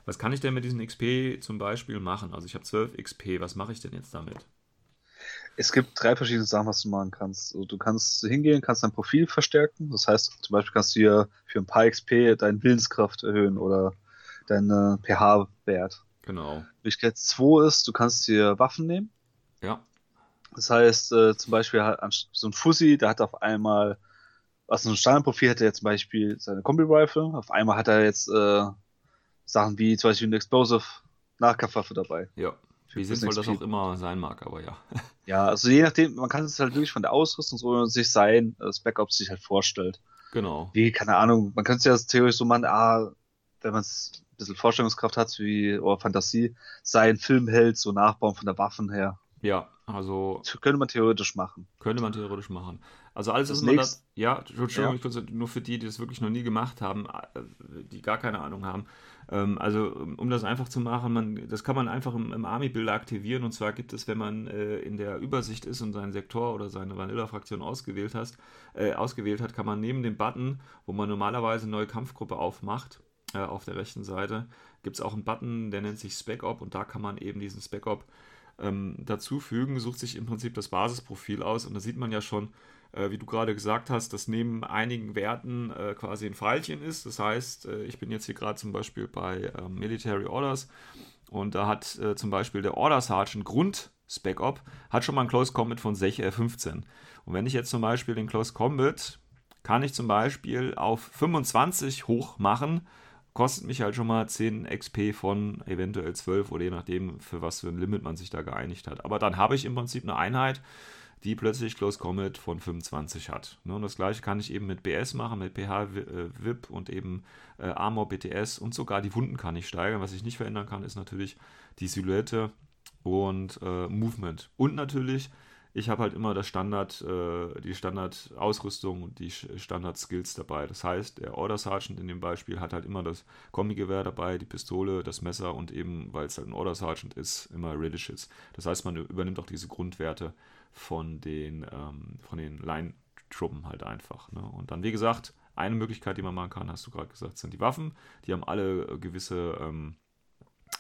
B: Was kann ich denn mit diesen XP zum Beispiel machen? Also ich habe 12 XP, was mache ich denn jetzt damit?
C: Es gibt drei verschiedene Sachen, was du machen kannst. Also du kannst hingehen, kannst dein Profil verstärken. Das heißt, zum Beispiel kannst du hier für ein paar XP deine Willenskraft erhöhen oder deinen pH-Wert.
B: Genau.
C: Möglichkeit 2 ist, du kannst dir Waffen nehmen.
B: Ja.
C: Das heißt, äh, zum Beispiel hat so ein Fussi, der hat auf einmal, was so ein Standardprofil hat er zum Beispiel seine Kombi-Rifle. Auf einmal hat er jetzt äh, Sachen wie zum Beispiel eine Explosive Nahkampfwaffe dabei.
B: Ja. Wie sinnvoll das auch immer sein mag, aber ja.
C: Ja, also je nachdem, man kann es halt wirklich von der Ausrüstung so sich sein, das Backup sich halt vorstellt.
B: Genau.
C: Wie, keine Ahnung, man könnte es ja theoretisch so machen, ah, wenn man es ein bisschen Vorstellungskraft hat, wie, oder Fantasie, sein Filmheld so nachbauen von der Waffen her.
B: Ja, also.
C: Könnte man theoretisch machen.
B: Könnte man theoretisch machen. Also alles, was man das. Ja, Entschuldigung, ja. nur für die, die das wirklich noch nie gemacht haben, äh, die gar keine Ahnung haben. Ähm, also, um das einfach zu machen, man, das kann man einfach im, im Army-Builder aktivieren. Und zwar gibt es, wenn man äh, in der Übersicht ist und seinen Sektor oder seine Vanilla-Fraktion ausgewählt, hast, äh, ausgewählt hat, kann man neben dem Button, wo man normalerweise eine neue Kampfgruppe aufmacht, äh, auf der rechten Seite, gibt es auch einen Button, der nennt sich Spec Op und da kann man eben diesen Spec Op ähm, dazufügen, sucht sich im Prinzip das Basisprofil aus und da sieht man ja schon, äh, wie du gerade gesagt hast, dass neben einigen Werten äh, quasi ein Pfeilchen ist. Das heißt, äh, ich bin jetzt hier gerade zum Beispiel bei ähm, Military Orders und da hat äh, zum Beispiel der Order Sergeant Grund Spec Op hat schon mal ein Close Combat von 15. Äh, und wenn ich jetzt zum Beispiel den Close Combat kann ich zum Beispiel auf 25 hoch machen kostet mich halt schon mal 10 XP von eventuell 12 oder je nachdem, für was für ein Limit man sich da geeinigt hat. Aber dann habe ich im Prinzip eine Einheit, die plötzlich Close Combat von 25 hat. Ne, und das gleiche kann ich eben mit BS machen, mit PH VIP und eben äh, Armor BTS und sogar die Wunden kann ich steigern. Was ich nicht verändern kann, ist natürlich die Silhouette und äh, Movement. Und natürlich ich habe halt immer das Standard, äh, die Standardausrüstung und die Standard-Skills dabei. Das heißt, der Order Sergeant in dem Beispiel hat halt immer das Kombi-Gewehr dabei, die Pistole, das Messer und eben, weil es halt ein Order Sergeant ist, immer Radishes. Das heißt, man übernimmt auch diese Grundwerte von den, ähm, den Line-Truppen halt einfach. Ne? Und dann, wie gesagt, eine Möglichkeit, die man machen kann, hast du gerade gesagt, sind die Waffen. Die haben alle äh, gewisse ähm,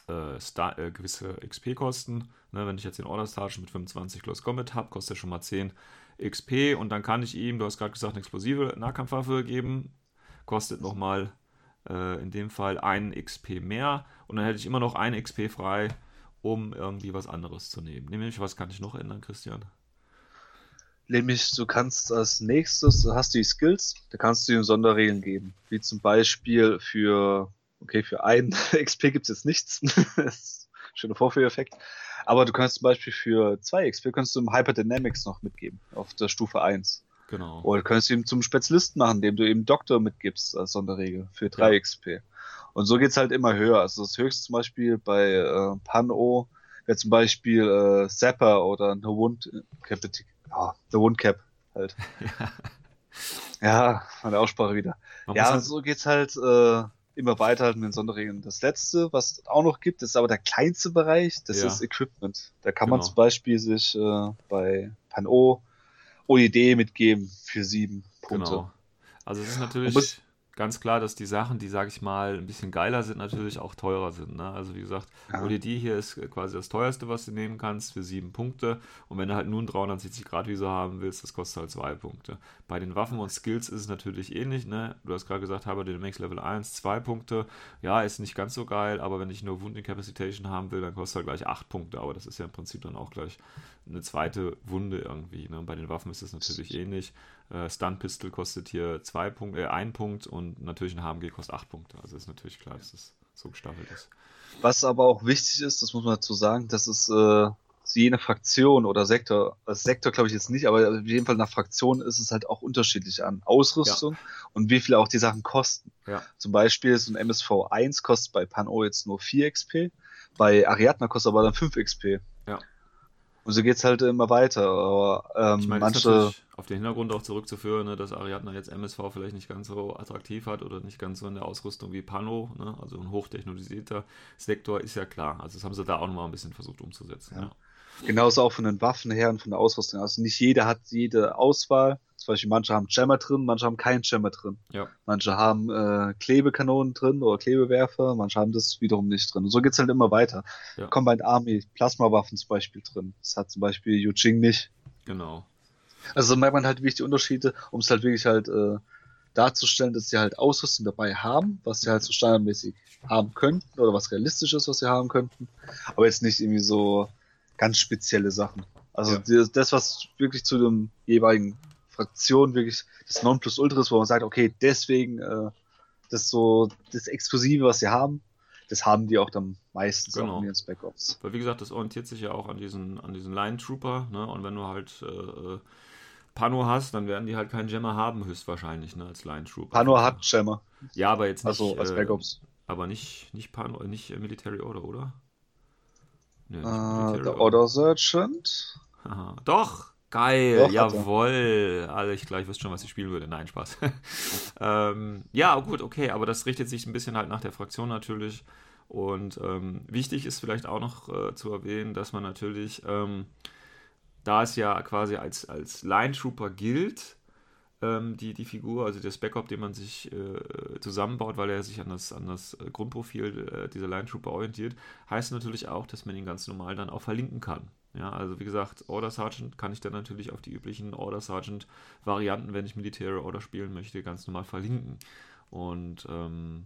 B: äh, Star, äh, gewisse XP-Kosten. Ne, wenn ich jetzt den Order Sergeant mit 25 Close Combat habe, kostet er schon mal 10 XP und dann kann ich ihm, du hast gerade gesagt, eine explosive Nahkampfwaffe geben. Kostet nochmal äh, in dem Fall 1 XP mehr und dann hätte ich immer noch 1 XP frei, um irgendwie was anderes zu nehmen. Nämlich, was kann ich noch ändern, Christian?
C: Nämlich, du kannst als nächstes, hast du die Skills, da kannst du ihm Sonderregeln geben. Wie zum Beispiel für Okay, für einen XP gibt es jetzt nichts. Schöner Vorführeffekt. Aber du kannst zum Beispiel für zwei XP kannst du im Hyperdynamics noch mitgeben, auf der Stufe 1.
B: Genau.
C: Oder du kannst ihn zum Spezialisten machen, indem du eben Doktor mitgibst als Sonderregel für 3 ja. XP. Und so geht's halt immer höher. Also das höchste zum Beispiel bei äh, Pan-O wäre zum Beispiel äh, Zapper oder No Wound Cap, ja, The Wound Cap halt. ja. ja, meine Aussprache wieder. Man ja, halt so geht's halt äh, immer weiter mit den Sonderregeln. Das letzte, was es auch noch gibt, ist aber der kleinste Bereich, das ja. ist Equipment. Da kann genau. man zum Beispiel sich äh, bei Pan-O OED mitgeben für sieben Punkte. Genau.
B: Also es ist natürlich ganz klar, dass die Sachen, die, sag ich mal, ein bisschen geiler sind, natürlich auch teurer sind. Ne? Also wie gesagt, ja. ODD hier ist quasi das teuerste, was du nehmen kannst, für sieben Punkte. Und wenn du halt nur einen 360 Grad Visor haben willst, das kostet halt zwei Punkte. Bei den Waffen und Skills ist es natürlich ähnlich. Ne? Du hast gerade gesagt, habe den Max Level 1, zwei Punkte. Ja, ist nicht ganz so geil, aber wenn ich nur Wound Incapacitation haben will, dann kostet halt gleich acht Punkte. Aber das ist ja im Prinzip dann auch gleich eine zweite Wunde irgendwie. Ne? Bei den Waffen ist es natürlich ähnlich. Äh, Stun Pistol kostet hier zwei Punkte, äh, ein Punkt und natürlich ein HMG kostet acht Punkte. Also ist natürlich klar, dass es so gestaffelt ist.
C: Was aber auch wichtig ist, das muss man dazu sagen, dass es äh, je nach Fraktion oder Sektor, als Sektor glaube ich jetzt nicht, aber auf jeden Fall nach Fraktion ist es halt auch unterschiedlich an Ausrüstung ja. und wie viel auch die Sachen kosten.
B: Ja.
C: Zum Beispiel so ein MSV 1 kostet bei Pan-O jetzt nur 4 XP, bei Ariadna kostet aber dann 5 XP. Und so geht es halt immer weiter. Aber ähm,
B: ich meine,
C: manche.
B: auf den Hintergrund auch zurückzuführen, ne, dass Ariadna jetzt MSV vielleicht nicht ganz so attraktiv hat oder nicht ganz so in der Ausrüstung wie Pano. Ne? Also ein hochtechnologisierter Sektor ist ja klar. Also das haben sie da auch nochmal ein bisschen versucht umzusetzen. Ja. Ja.
C: Genauso auch von den Waffen her und von der Ausrüstung. Also nicht jeder hat jede Auswahl. Zum Beispiel manche haben Jammer drin, manche haben keinen Jammer drin.
B: Ja.
C: Manche haben äh, Klebekanonen drin oder Klebewerfer, manche haben das wiederum nicht drin. Und so geht's halt immer weiter.
B: Ja.
C: Combined Army, Plasmawaffen zum Beispiel drin. Das hat zum Beispiel Yujing nicht.
B: Genau.
C: Also so merkt man halt wirklich die Unterschiede, um es halt wirklich halt äh, darzustellen, dass sie halt Ausrüstung dabei haben, was sie halt so standardmäßig haben könnten oder was realistisch ist, was sie haben könnten. Aber jetzt nicht irgendwie so ganz spezielle Sachen. Also
B: Ja.
C: das, was wirklich zu dem jeweiligen Fraktion wirklich das Nonplusultra ist, wo man sagt, okay, deswegen äh, das so das Exklusive, was sie haben, das haben die auch dann meistens
B: Genau.
C: auch in ihren Ops.
B: Weil wie gesagt, das orientiert sich ja auch an diesen, an diesen Line Trooper, ne? Und wenn du halt äh, äh, Pano hast, dann werden die halt keinen Jammer haben, höchstwahrscheinlich, ne, als Line Trooper.
C: Pano hat Jammer,
B: Ja, aber jetzt nicht.
C: also als
B: äh,
C: Spec Ops.
B: Aber nicht, nicht Pano, äh, nicht äh, Military Order, oder? Nee, nicht
C: Äh,
B: Military
C: der Order Sergeant.
B: Aha. Doch, geil,
C: Doch,
B: jawoll. Also ich gleich wüsste schon, was ich spielen würde. Nein, Spaß. ähm, ja, gut, okay, aber das richtet sich ein bisschen halt nach der Fraktion natürlich. Und ähm, wichtig ist vielleicht auch noch äh, zu erwähnen, dass man natürlich, ähm, da es ja quasi als, als Line Trooper gilt, ähm, die, die Figur, also der Spec-Op, den man sich äh, zusammenbaut, weil er sich an das, an das äh, Grundprofil äh, dieser Line Trooper orientiert, heißt natürlich auch, dass man ihn ganz normal dann auch verlinken kann. Ja, also wie gesagt, Order Sergeant kann ich dann natürlich auf die üblichen Order Sergeant Varianten, wenn ich militäre Order spielen möchte, ganz normal verlinken. Und ähm,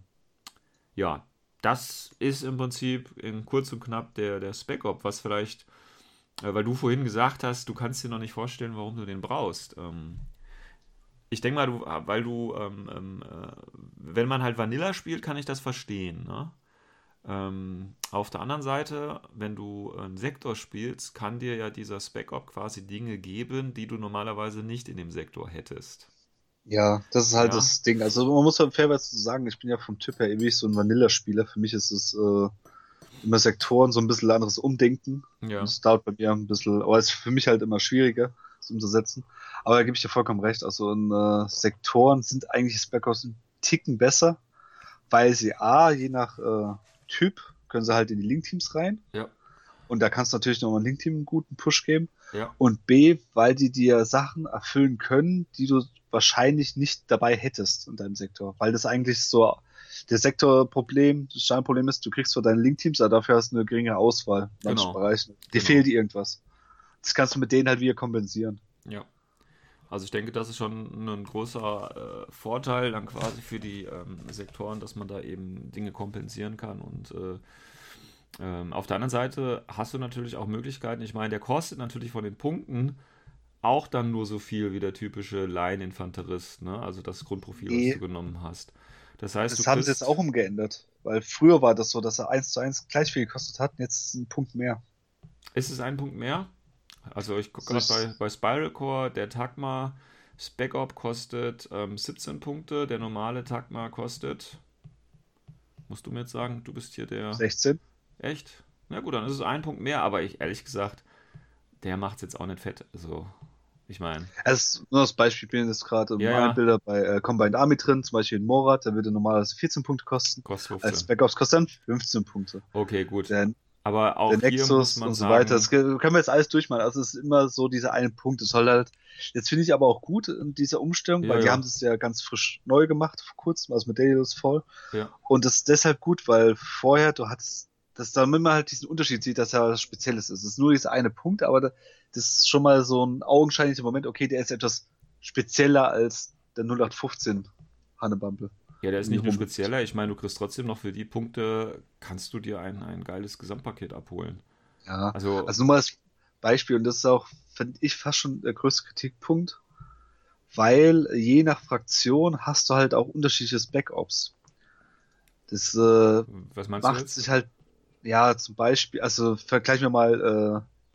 B: ja, das ist im Prinzip in kurz und knapp der, der Spec-Op, was vielleicht, äh, weil du vorhin gesagt hast, du kannst dir noch nicht vorstellen, warum du den brauchst. Ähm, ich denke mal, du, weil du, ähm, ähm, äh, wenn man halt Vanilla spielt, kann ich das verstehen. Ne? Ähm, auf der anderen Seite, wenn du einen Sektor spielst, kann dir ja dieser Spec-Op quasi Dinge geben, die du normalerweise nicht in dem Sektor hättest.
C: Ja, das ist halt
B: Ja.
C: das Ding. Also man muss halt fairerweise sagen, ich bin ja vom Typ her ewig so ein Vanilla-Spieler. Für mich ist es äh, immer Sektoren so ein bisschen anderes Umdenken.
B: Ja,
C: Das dauert bei mir ein bisschen, aber es ist für mich halt immer schwieriger, umzusetzen. Aber da gebe ich dir vollkommen recht. Also in äh, Sektoren sind eigentlich Spec-Ops ein Ticken besser, weil sie A, je nach äh, Typ, können sie halt in die Link-Teams rein.
B: Ja.
C: Und da kannst du natürlich nochmal ein Link-Team einen guten Push geben.
B: ja,
C: Und B, weil die dir Sachen erfüllen können, die du wahrscheinlich nicht dabei hättest in deinem Sektor. Weil das eigentlich so der Sektorproblem, das Steinproblem ist, du kriegst zwar deine Link-Teams, aber dafür hast du eine geringe Auswahl in manchen
B: Genau.
C: Bereichen. Dir
B: Genau.
C: fehlt irgendwas. Das kannst du mit denen halt wieder kompensieren.
B: ja. Also ich denke, das ist schon ein großer äh, Vorteil dann quasi für die ähm, Sektoren, dass man da eben Dinge kompensieren kann. Und äh, ähm, auf der anderen Seite hast du natürlich auch Möglichkeiten. Ich meine, der kostet natürlich von den Punkten auch dann nur so viel wie der typische Line-Infanterist, ne? Also das Grundprofil,
C: Nee.
B: was du genommen hast. Das heißt,
C: Das
B: du
C: haben sie jetzt auch umgeändert. Weil früher war das so, dass er 1 zu 1 gleich viel gekostet hat, und jetzt ist es ein Punkt mehr.
B: Ist es ein Punkt mehr? Also ich gucke gerade bei, bei Spiral Core, der Tagma Spec Op kostet ähm, 17 Punkte, der normale Tagma kostet. Musst du mir jetzt sagen, du bist hier der.
C: 16.
B: Echt? Na gut, dann ist es ein Punkt mehr, aber ich ehrlich gesagt, der macht es jetzt auch nicht fett. Also, ich meine,
C: Also nur das Beispiel, ich bin jetzt gerade
B: Ja,
C: meine
B: ja.
C: Bilder bei äh, Combined Army drin, zum Beispiel in Morat, der würde normalerweise 14 Punkte kosten.
B: kostet
C: Als
B: 15.
C: Spec Ops kostet dann 15 Punkte.
B: Okay, gut.
C: Der,
B: Aber auch
C: der Nexus und so weiter. Das können wir jetzt alles durchmachen. Also es ist immer so dieser eine Punkt. Es soll halt, jetzt finde ich aber auch gut in dieser Umstellung,
B: Ja,
C: weil die
B: ja.
C: haben das ja ganz frisch neu gemacht vor kurzem, also mit Daedalus Fall.
B: Ja.
C: Und das ist deshalb gut, weil vorher du hattest, dass da immer halt diesen Unterschied sieht, dass er was Spezielles ist. Es ist nur dieser eine Punkt, aber da, das ist schon mal so ein augenscheinlicher Moment, okay, der ist etwas spezieller als der 0815 Hannebumble.
B: Ja, der ist nicht nur spezieller. Ich meine, du kriegst trotzdem noch für die Punkte, kannst du dir ein, ein geiles Gesamtpaket abholen.
C: Ja.
B: Also,
C: Also nur mal als Beispiel, und das ist auch, finde ich, fast schon der größte Kritikpunkt, weil je nach Fraktion hast du halt auch unterschiedliche Spec-Ops. Das äh,
B: Was meinst du
C: macht
B: jetzt?
C: sich halt, ja, zum Beispiel, also vergleichen wir mal äh,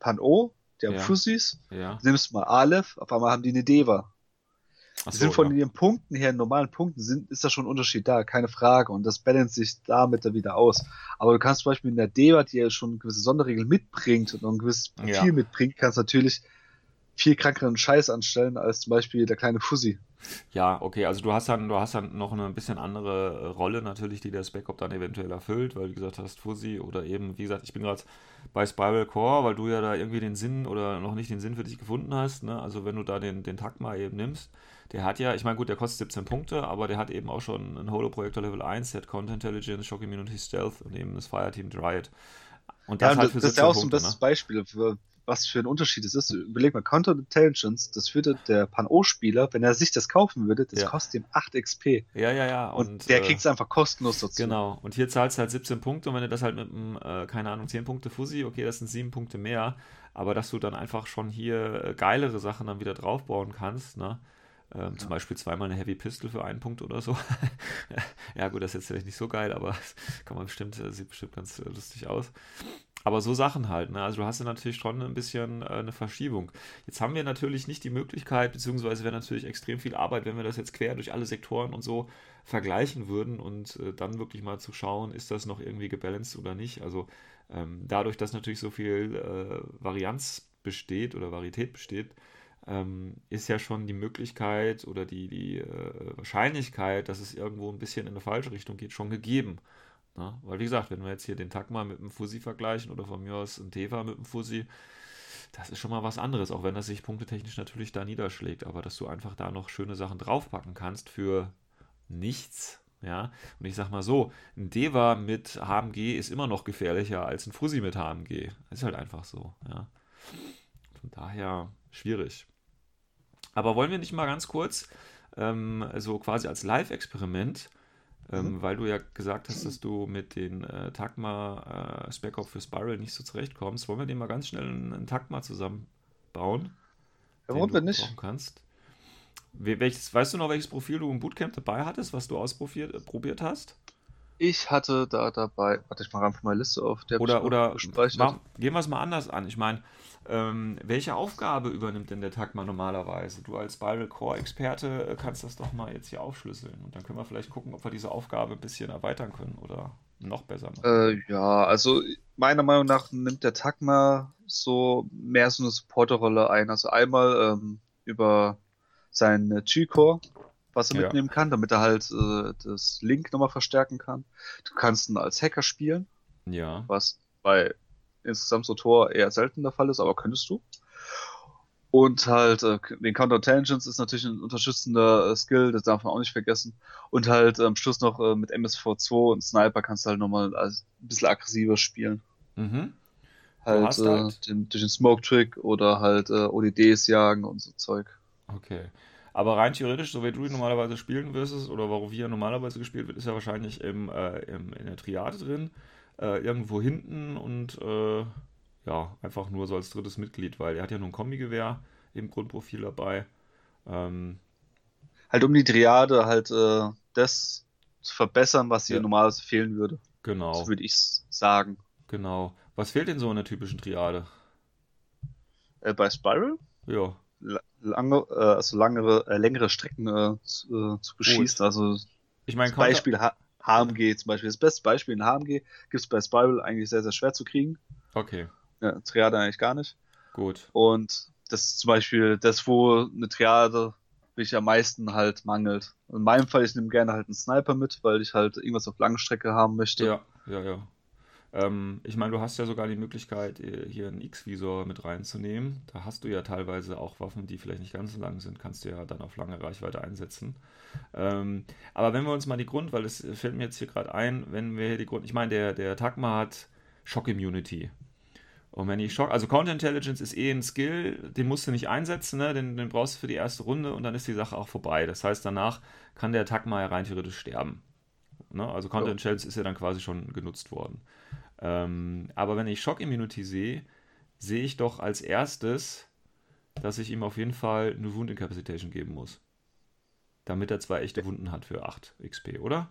C: Pan-O, die haben
B: Ja.
C: Fussis,
B: Ja.
C: nimmst mal Aleph, auf einmal haben die eine Deva.
B: Ach so,
C: sind von
B: ja.
C: ihren Punkten her, normalen Punkten, sind, ist da schon ein Unterschied da, keine Frage. Und das balance sich damit dann wieder aus. Aber du kannst zum Beispiel in der Deva, die ja schon gewisse Sonderregeln mitbringt und noch ein gewisses Profil
B: Ja.
C: mitbringt, kannst natürlich viel krankeren Scheiß anstellen als zum Beispiel der kleine Fussi.
B: Ja, okay, also du hast dann, du hast dann noch eine ein bisschen andere äh, Rolle natürlich, die der Spec-Op dann eventuell erfüllt, weil wie gesagt hast Fuzzy oder eben, wie gesagt, ich bin gerade bei Spiral Core, weil du ja da irgendwie den Sinn oder noch nicht den Sinn für dich gefunden hast, ne? Also wenn du da den, den Takma eben nimmst, der hat ja, ich meine gut, der kostet 17 Punkte, aber der hat eben auch schon einen Holo-Projektor Level 1, der hat Counter Intelligence, Shock Immunity Stealth und eben das Fireteam Dryad. Und das
C: Ja, und
B: halt
C: das, das ist
B: 17
C: ja auch so ein bestes
B: ne?
C: Beispiel, für, was für ein Unterschied es ist. Überleg mal, Counter Intelligence, das würde der Pan-O-Spieler, wenn er sich das kaufen würde, das
B: Ja.
C: kostet ihm 8 XP.
B: Ja, ja, ja.
C: Und, der
B: äh,
C: kriegt es einfach kostenlos dazu.
B: Genau, und hier zahlst du halt 17 Punkte und wenn du das halt mit einem, äh, keine Ahnung, 10 Punkte Fussi, okay, das sind 7 Punkte mehr, aber dass du dann einfach schon hier äh, geilere Sachen dann wieder draufbauen kannst, ne? Ähm, Zum Beispiel zweimal eine Heavy Pistol für einen Punkt oder so. ja, gut, das ist jetzt vielleicht nicht so geil, aber kann man bestimmt, äh, sieht bestimmt ganz äh, lustig aus. Aber so Sachen halt, ne? Also du hast ja natürlich schon ein bisschen äh, eine Verschiebung. Jetzt haben wir natürlich nicht die Möglichkeit, beziehungsweise wäre natürlich extrem viel Arbeit, wenn wir das jetzt quer durch alle Sektoren und so vergleichen würden und äh, dann wirklich mal zu schauen, ist das noch irgendwie gebalanced oder nicht. Also ähm, dadurch, dass natürlich so viel äh, Varianz besteht oder Varietät besteht, ähm, ist ja schon die Möglichkeit oder die, die äh, Wahrscheinlichkeit, dass es irgendwo ein bisschen in eine falsche Richtung geht, schon gegeben. Ne? Weil wie gesagt, wenn wir jetzt hier den Takma mit dem Fuzzy vergleichen oder von mir aus ein Teva mit dem Fuzzy, das ist schon mal was anderes, auch wenn das sich punktetechnisch natürlich da niederschlägt, aber dass du einfach da noch schöne Sachen draufpacken kannst für nichts. Ja, und ich sag mal so, ein Deva mit HMG ist immer noch gefährlicher als ein Fuzzy mit HMG. Ist halt einfach so, ja. Von daher schwierig. Aber wollen wir nicht mal ganz kurz, ähm, so quasi als Live-Experiment, ähm, weil du ja gesagt hast, dass du mit den äh, Tagma äh, Spec Ops für Spiral nicht so zurechtkommst, wollen wir den mal ganz schnell einen, einen Tagma zusammenbauen?
C: Ja, warum denn nicht?
B: kannst. We- Welches, weißt du noch, welches Profil du im Bootcamp dabei hattest, was du ausprobiert äh, probiert hast?
C: Ich hatte da dabei, warte, ich mache einfach mal eine Liste auf, der
B: Oder, oder
C: gespeichert.
B: mach, gehen wir es mal anders an. Ich meine, ähm, welche Aufgabe übernimmt denn der Tagma normalerweise? Du als Spiral Core Experte äh, kannst das doch mal jetzt hier aufschlüsseln und dann können wir vielleicht gucken, ob wir diese Aufgabe ein bisschen erweitern können oder noch besser machen.
C: Äh, ja, also meiner Meinung nach nimmt der Tagma so mehr so eine Supporterrolle ein. Also einmal ähm, über seinen G-Core, was er
B: Ja.
C: mitnehmen kann, damit er halt äh, das Link nochmal verstärken kann. Du kannst ihn als Hacker spielen,
B: Ja,
C: was bei insgesamt so Tor eher selten der Fall ist, aber könntest du. Und halt, äh, den Counter Intelligence ist natürlich ein unterstützender äh, Skill, das darf man auch nicht vergessen. Und halt am Schluss noch äh, mit MSV2 und Sniper kannst du halt nochmal als, ein bisschen aggressiver spielen.
B: mhm.
C: Halt, äh,
B: halt-
C: Den, durch den Smoke Trick oder halt äh, ODDs jagen und so Zeug.
B: okay. Aber rein theoretisch, so wie du ihn normalerweise spielen wirst, oder warum wie er normalerweise gespielt wird, ist er wahrscheinlich im, äh, im, in der Triade drin, äh, irgendwo hinten und äh, ja, einfach nur so als drittes Mitglied, weil er hat ja nur ein Kombigewehr im Grundprofil dabei. Ähm,
C: Halt um die Triade halt äh, das zu verbessern, was
B: Ja.
C: ihr normalerweise fehlen würde.
B: genau,
C: So würde ich sagen.
B: genau. Was fehlt denn so in der typischen Triade?
C: Äh, bei Spiral?
B: Ja,
C: Lange, äh, also langere, äh, längere Strecken äh, zu, äh, zu beschießen. Also
B: ich meine,
C: Zum Beispiel H HMG zum Beispiel. Das beste Beispiel in HMG gibt es bei Spiral eigentlich sehr, sehr schwer zu kriegen.
B: Okay,
C: Ja, Triade eigentlich gar nicht.
B: gut.
C: Und das ist zum Beispiel das, wo eine Triade mich am meisten halt mangelt. In meinem Fall, ich nehme gerne halt einen Sniper mit, weil ich halt irgendwas auf lange Strecke haben möchte.
B: Ja, ja, ja. Ähm, ich meine, du hast ja sogar die Möglichkeit, äh, hier einen X-Visor mit reinzunehmen. Da hast du ja teilweise auch Waffen, die vielleicht nicht ganz so lang sind, kannst du ja dann auf lange Reichweite einsetzen. Ähm, aber wenn wir uns mal die Grund, weil es fällt mir jetzt hier gerade ein, wenn wir hier die Grund, ich meine, der, der Tagma hat Shock Immunity. Und wenn ich Schock, also Counter Intelligence ist eh ein Skill, den musst du nicht einsetzen, ne? den, den brauchst du für die erste Runde und dann ist die Sache auch vorbei. Das heißt, danach kann der Tagma ja rein theoretisch sterben. Ne? Also
C: Ja.
B: Intelligence ist ja dann quasi schon genutzt worden. Ähm, aber wenn ich Shock Immunity sehe, sehe ich doch als erstes, dass ich ihm auf jeden Fall eine Wound Incapacitation geben muss. Damit er zwei echte Wunden hat für 8 XP, oder?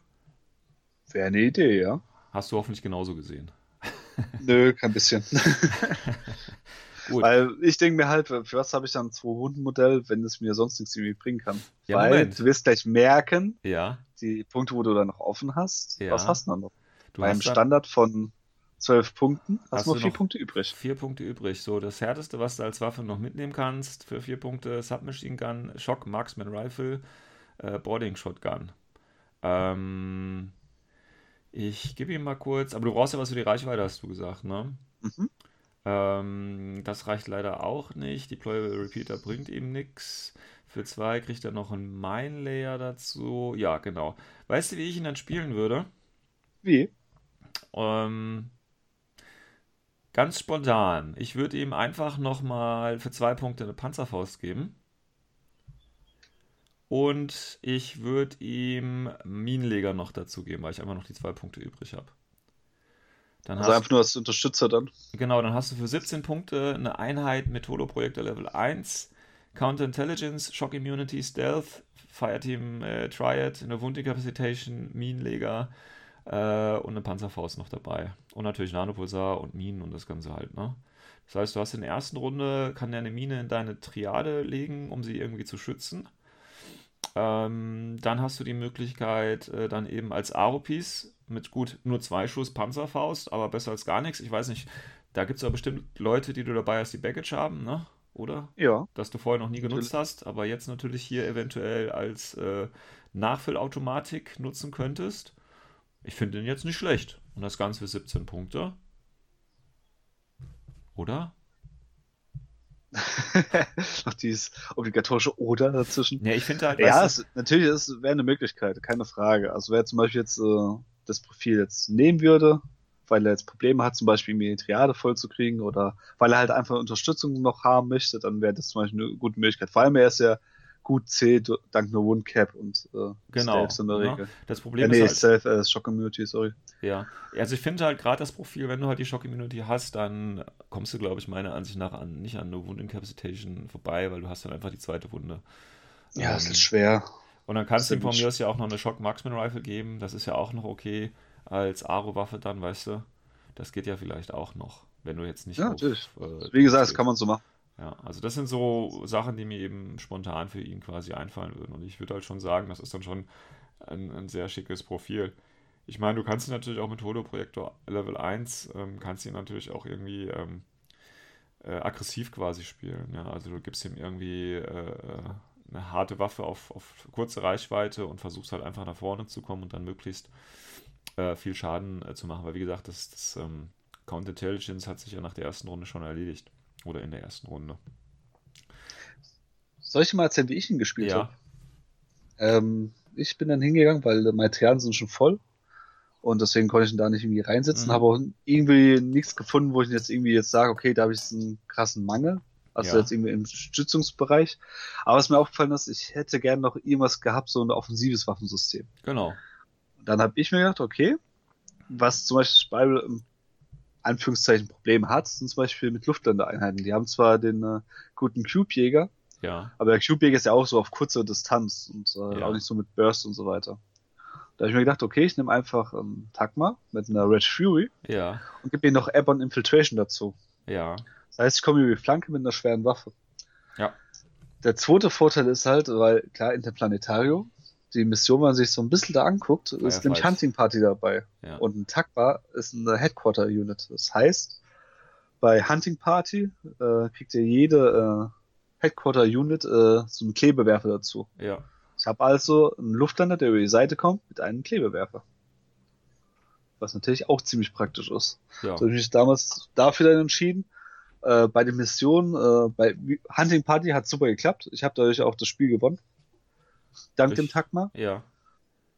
C: Wäre eine Idee, ja.
B: Hast du hoffentlich genauso gesehen.
C: Nö, kein bisschen.
B: Gut.
C: Weil ich denke mir halt, für was habe ich dann ein 2-Runden-Modell, wenn es mir sonst nichts irgendwie bringen kann?
B: Ja,
C: Weil
B: Moment.
C: du wirst gleich merken,
B: Ja,
C: die Punkte, wo du dann noch offen hast,
B: Ja.
C: was hast du dann noch?
B: du
C: Beim Standard von 12 Punkten hast,
B: Hast
C: du
B: du
C: noch 4
B: noch-
C: Punkte übrig.
B: vier Punkte übrig. So, das härteste, was du als Waffe noch mitnehmen kannst für vier Punkte: Submachine Gun, Shock, Marksman Rifle, äh, Boarding Shotgun. Ähm, ich gebe ihm mal kurz, aber du brauchst ja was für die Reichweite, hast du gesagt, ne?
C: Mhm.
B: Ähm, das reicht leider auch nicht. Deployable Repeater bringt ihm nichts. Für zwei kriegt er noch einen Mine Layer dazu. Ja, genau. Weißt du, wie ich ihn dann spielen würde?
C: Wie?
B: Ähm, ganz spontan. Ich würde ihm einfach nochmal für zwei Punkte eine Panzerfaust geben. Und ich würde ihm Minenleger noch dazu geben, weil ich einfach noch die zwei Punkte übrig habe. Dann
C: Also
B: hast,
C: einfach nur als Unterstützer dann.
B: genau, dann hast du für 17 Punkte eine Einheit mit Holo-Projektor Level 1, Counterintelligence, Shock Immunity, Stealth, Fireteam äh, Triad, eine Wundincapacitation, Minenleger äh, und eine Panzerfaust noch dabei. Und natürlich Nanopulsar und Minen und das Ganze halt, ne? Das heißt, du hast in der ersten Runde, kann der eine Mine in deine Triade legen, um sie irgendwie zu schützen. Ähm, dann hast du die Möglichkeit, äh, dann eben als Aro-Piece mit gut nur zwei Schuss Panzerfaust, aber besser als gar nichts. Ich weiß nicht, da gibt es ja bestimmt Leute, die du dabei hast, die Baggage haben, ne? Oder?
C: Ja.
B: Das du vorher noch nie genutzt hast, aber jetzt natürlich hier eventuell als äh, Nachfüllautomatik nutzen könntest. Ich finde den jetzt nicht schlecht. Und das Ganze für 17 Punkte. Oder?
C: noch dieses obligatorische Oder dazwischen.
B: Ja, ich finde halt,
C: Ja, es, natürlich ist wäre eine Möglichkeit, keine Frage. Also wer zum Beispiel jetzt äh, das Profil jetzt nehmen würde, weil er jetzt Probleme hat, zum Beispiel irgendwie die Triade vollzukriegen oder weil er halt einfach Unterstützung noch haben möchte, dann wäre das zum Beispiel eine gute Möglichkeit. Vor allem er ist ja gut C dank einer Wundcap und äh,
B: Genau,
C: Stealth in der
B: ne?
C: Regel.
B: das
C: Ja,
B: Problem
C: nee,
B: ist halt,
C: äh, Shock Immunity, sorry.
B: Ja, also ich finde halt gerade das Profil, wenn du halt die Shock Immunity hast, dann kommst du, glaube ich, meiner Ansicht nach an, nicht an eine Wundincapacitation vorbei, weil du hast dann einfach die zweite Wunde.
C: Ja,
B: Ähm,
C: ist halt schwer.
B: Und dann kannst du ihm von mir aus ja auch noch eine Shock Marksman Rifle geben, das ist ja auch noch okay als Aro-Waffe dann, weißt du. Das geht ja vielleicht auch noch, wenn du jetzt nicht
C: Ja,
B: auf,
C: natürlich.
B: äh,
C: Wie gesagt, das kann man so machen.
B: Ja, also das sind so Sachen, die mir eben spontan für ihn quasi einfallen würden. Und ich würde halt schon sagen, das ist dann schon ein, ein sehr schickes Profil. Ich meine, du kannst ihn natürlich auch mit Holo-Projektor Level 1, ähm, kannst ihn natürlich auch irgendwie ähm, äh, aggressiv quasi spielen. Ja, also du gibst ihm irgendwie äh, eine harte Waffe auf, auf kurze Reichweite und versuchst halt einfach nach vorne zu kommen und dann möglichst äh, viel Schaden äh, zu machen. Weil wie gesagt, das, das ähm, Counterintelligence hat sich ja nach der ersten Runde schon erledigt. Oder in der ersten Runde.
C: Soll ich mal erzählen, wie ich ihn gespielt
B: Ja.
C: habe? Ähm, ich bin dann hingegangen, weil meine Triaden sind schon voll. Und deswegen konnte ich ihn da nicht irgendwie reinsetzen.
B: Mhm.
C: Habe auch irgendwie nichts gefunden, wo ich jetzt irgendwie jetzt sage, okay, da habe ich jetzt einen krassen Mangel. Also
B: Ja.
C: jetzt irgendwie im Stützungsbereich. Aber was mir aufgefallen ist, ich hätte gerne noch irgendwas gehabt, so ein offensives Waffensystem.
B: Genau.
C: Und dann habe ich mir gedacht, okay, was zum Beispiel Spiral im Anführungszeichen Problem hat, sind zum Beispiel mit Luftlandeeinheiten. Die haben zwar den äh, guten Cube-Jäger,
B: Ja.
C: aber der Cube-Jäger ist ja auch so auf kurze Distanz und äh,
B: Ja.
C: auch nicht so mit Burst und so weiter. Da habe ich mir gedacht, okay, ich nehme einfach ähm, Tagma mit einer Red Fury
B: Ja.
C: und gebe mir noch Airborne Infiltration dazu.
B: Ja.
C: Das heißt, ich komme über die Flanke mit einer schweren Waffe.
B: Ja.
C: Der zweite Vorteil ist halt, weil klar, Interplanetario, die Mission, wenn man sich so ein bisschen da anguckt, ist
B: Fireflies.
C: nämlich Hunting Party dabei.
B: Ja.
C: Und ein Tagma ist eine Headquarter Unit. Das heißt, bei Hunting Party äh, kriegt ihr jede äh, Headquarter Unit äh, so einen Klebewerfer dazu.
B: Ja.
C: Ich habe also einen Luftlander, der über die Seite kommt, mit einem Klebewerfer. Was natürlich auch ziemlich praktisch ist.
B: Ja.
C: So habe ich mich damals dafür dann entschieden. Äh, bei den Missionen, äh, bei Hunting Party hat super geklappt. Ich habe dadurch auch das Spiel gewonnen. Dank
B: Durch-
C: dem Tagma,
B: Ja.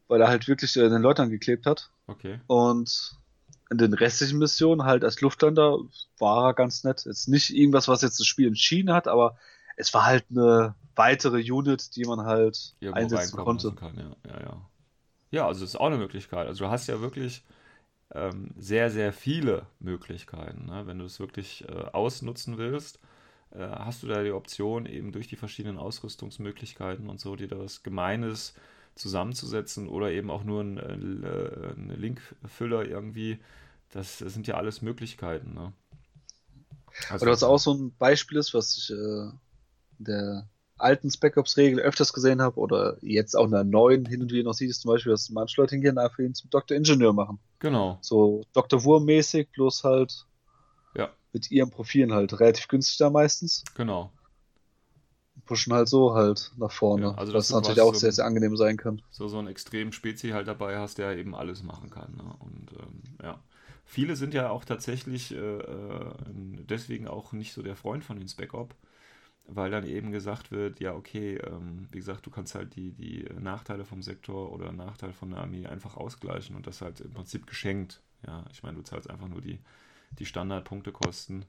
C: weil er halt wirklich äh, den Leuten geklebt hat.
B: Okay.
C: Und in den restlichen Missionen halt als Luftlander war er ganz nett. Jetzt nicht irgendwas, was jetzt das Spiel entschieden hat, aber es war halt eine weitere Unit, die man halt
B: Irgendwo
C: einsetzen konnte.
B: kann. Ja. Ja, ja. Ja, also das ist auch eine Möglichkeit. Also du hast ja wirklich ähm, sehr, sehr viele Möglichkeiten. Ne? Wenn du es wirklich äh, ausnutzen willst, äh, hast du da die Option, eben durch die verschiedenen Ausrüstungsmöglichkeiten und so, dir da was Gemeines zusammenzusetzen oder eben auch nur ein, äh, ein Linkfüller irgendwie. Das, das, sind ja alles Möglichkeiten. Ne?
C: Also, oder was auch so ein Beispiel ist, was ich äh, der alten Spec-Ops-Regel öfters gesehen habe oder jetzt auch in der neuen hin und wieder noch sieht, ist zum Beispiel, dass manche Leute hingehen, einfach ihn zum Dr. Ingenieur machen.
B: Genau.
C: So Dr. Wurm-mäßig, bloß halt
B: ja.
C: mit ihren Profilen halt relativ günstig da meistens.
B: Genau.
C: Pushen halt so halt nach vorne. Ja,
B: also
C: was natürlich auch so sehr, sehr angenehm sein kann.
B: So, so einen extremen Spezi halt dabei hast, der eben alles machen kann. Ne? Und ähm, ja. Viele sind ja auch tatsächlich äh, äh deswegen auch nicht so der Freund von den Spec-Op weil dann eben gesagt wird, ja, okay, ähm, wie gesagt, du kannst halt die, die Nachteile vom Sektor oder Nachteil von der Armee einfach ausgleichen und das halt im Prinzip geschenkt. Ja, ich meine, du zahlst einfach nur die, die Standardpunktekosten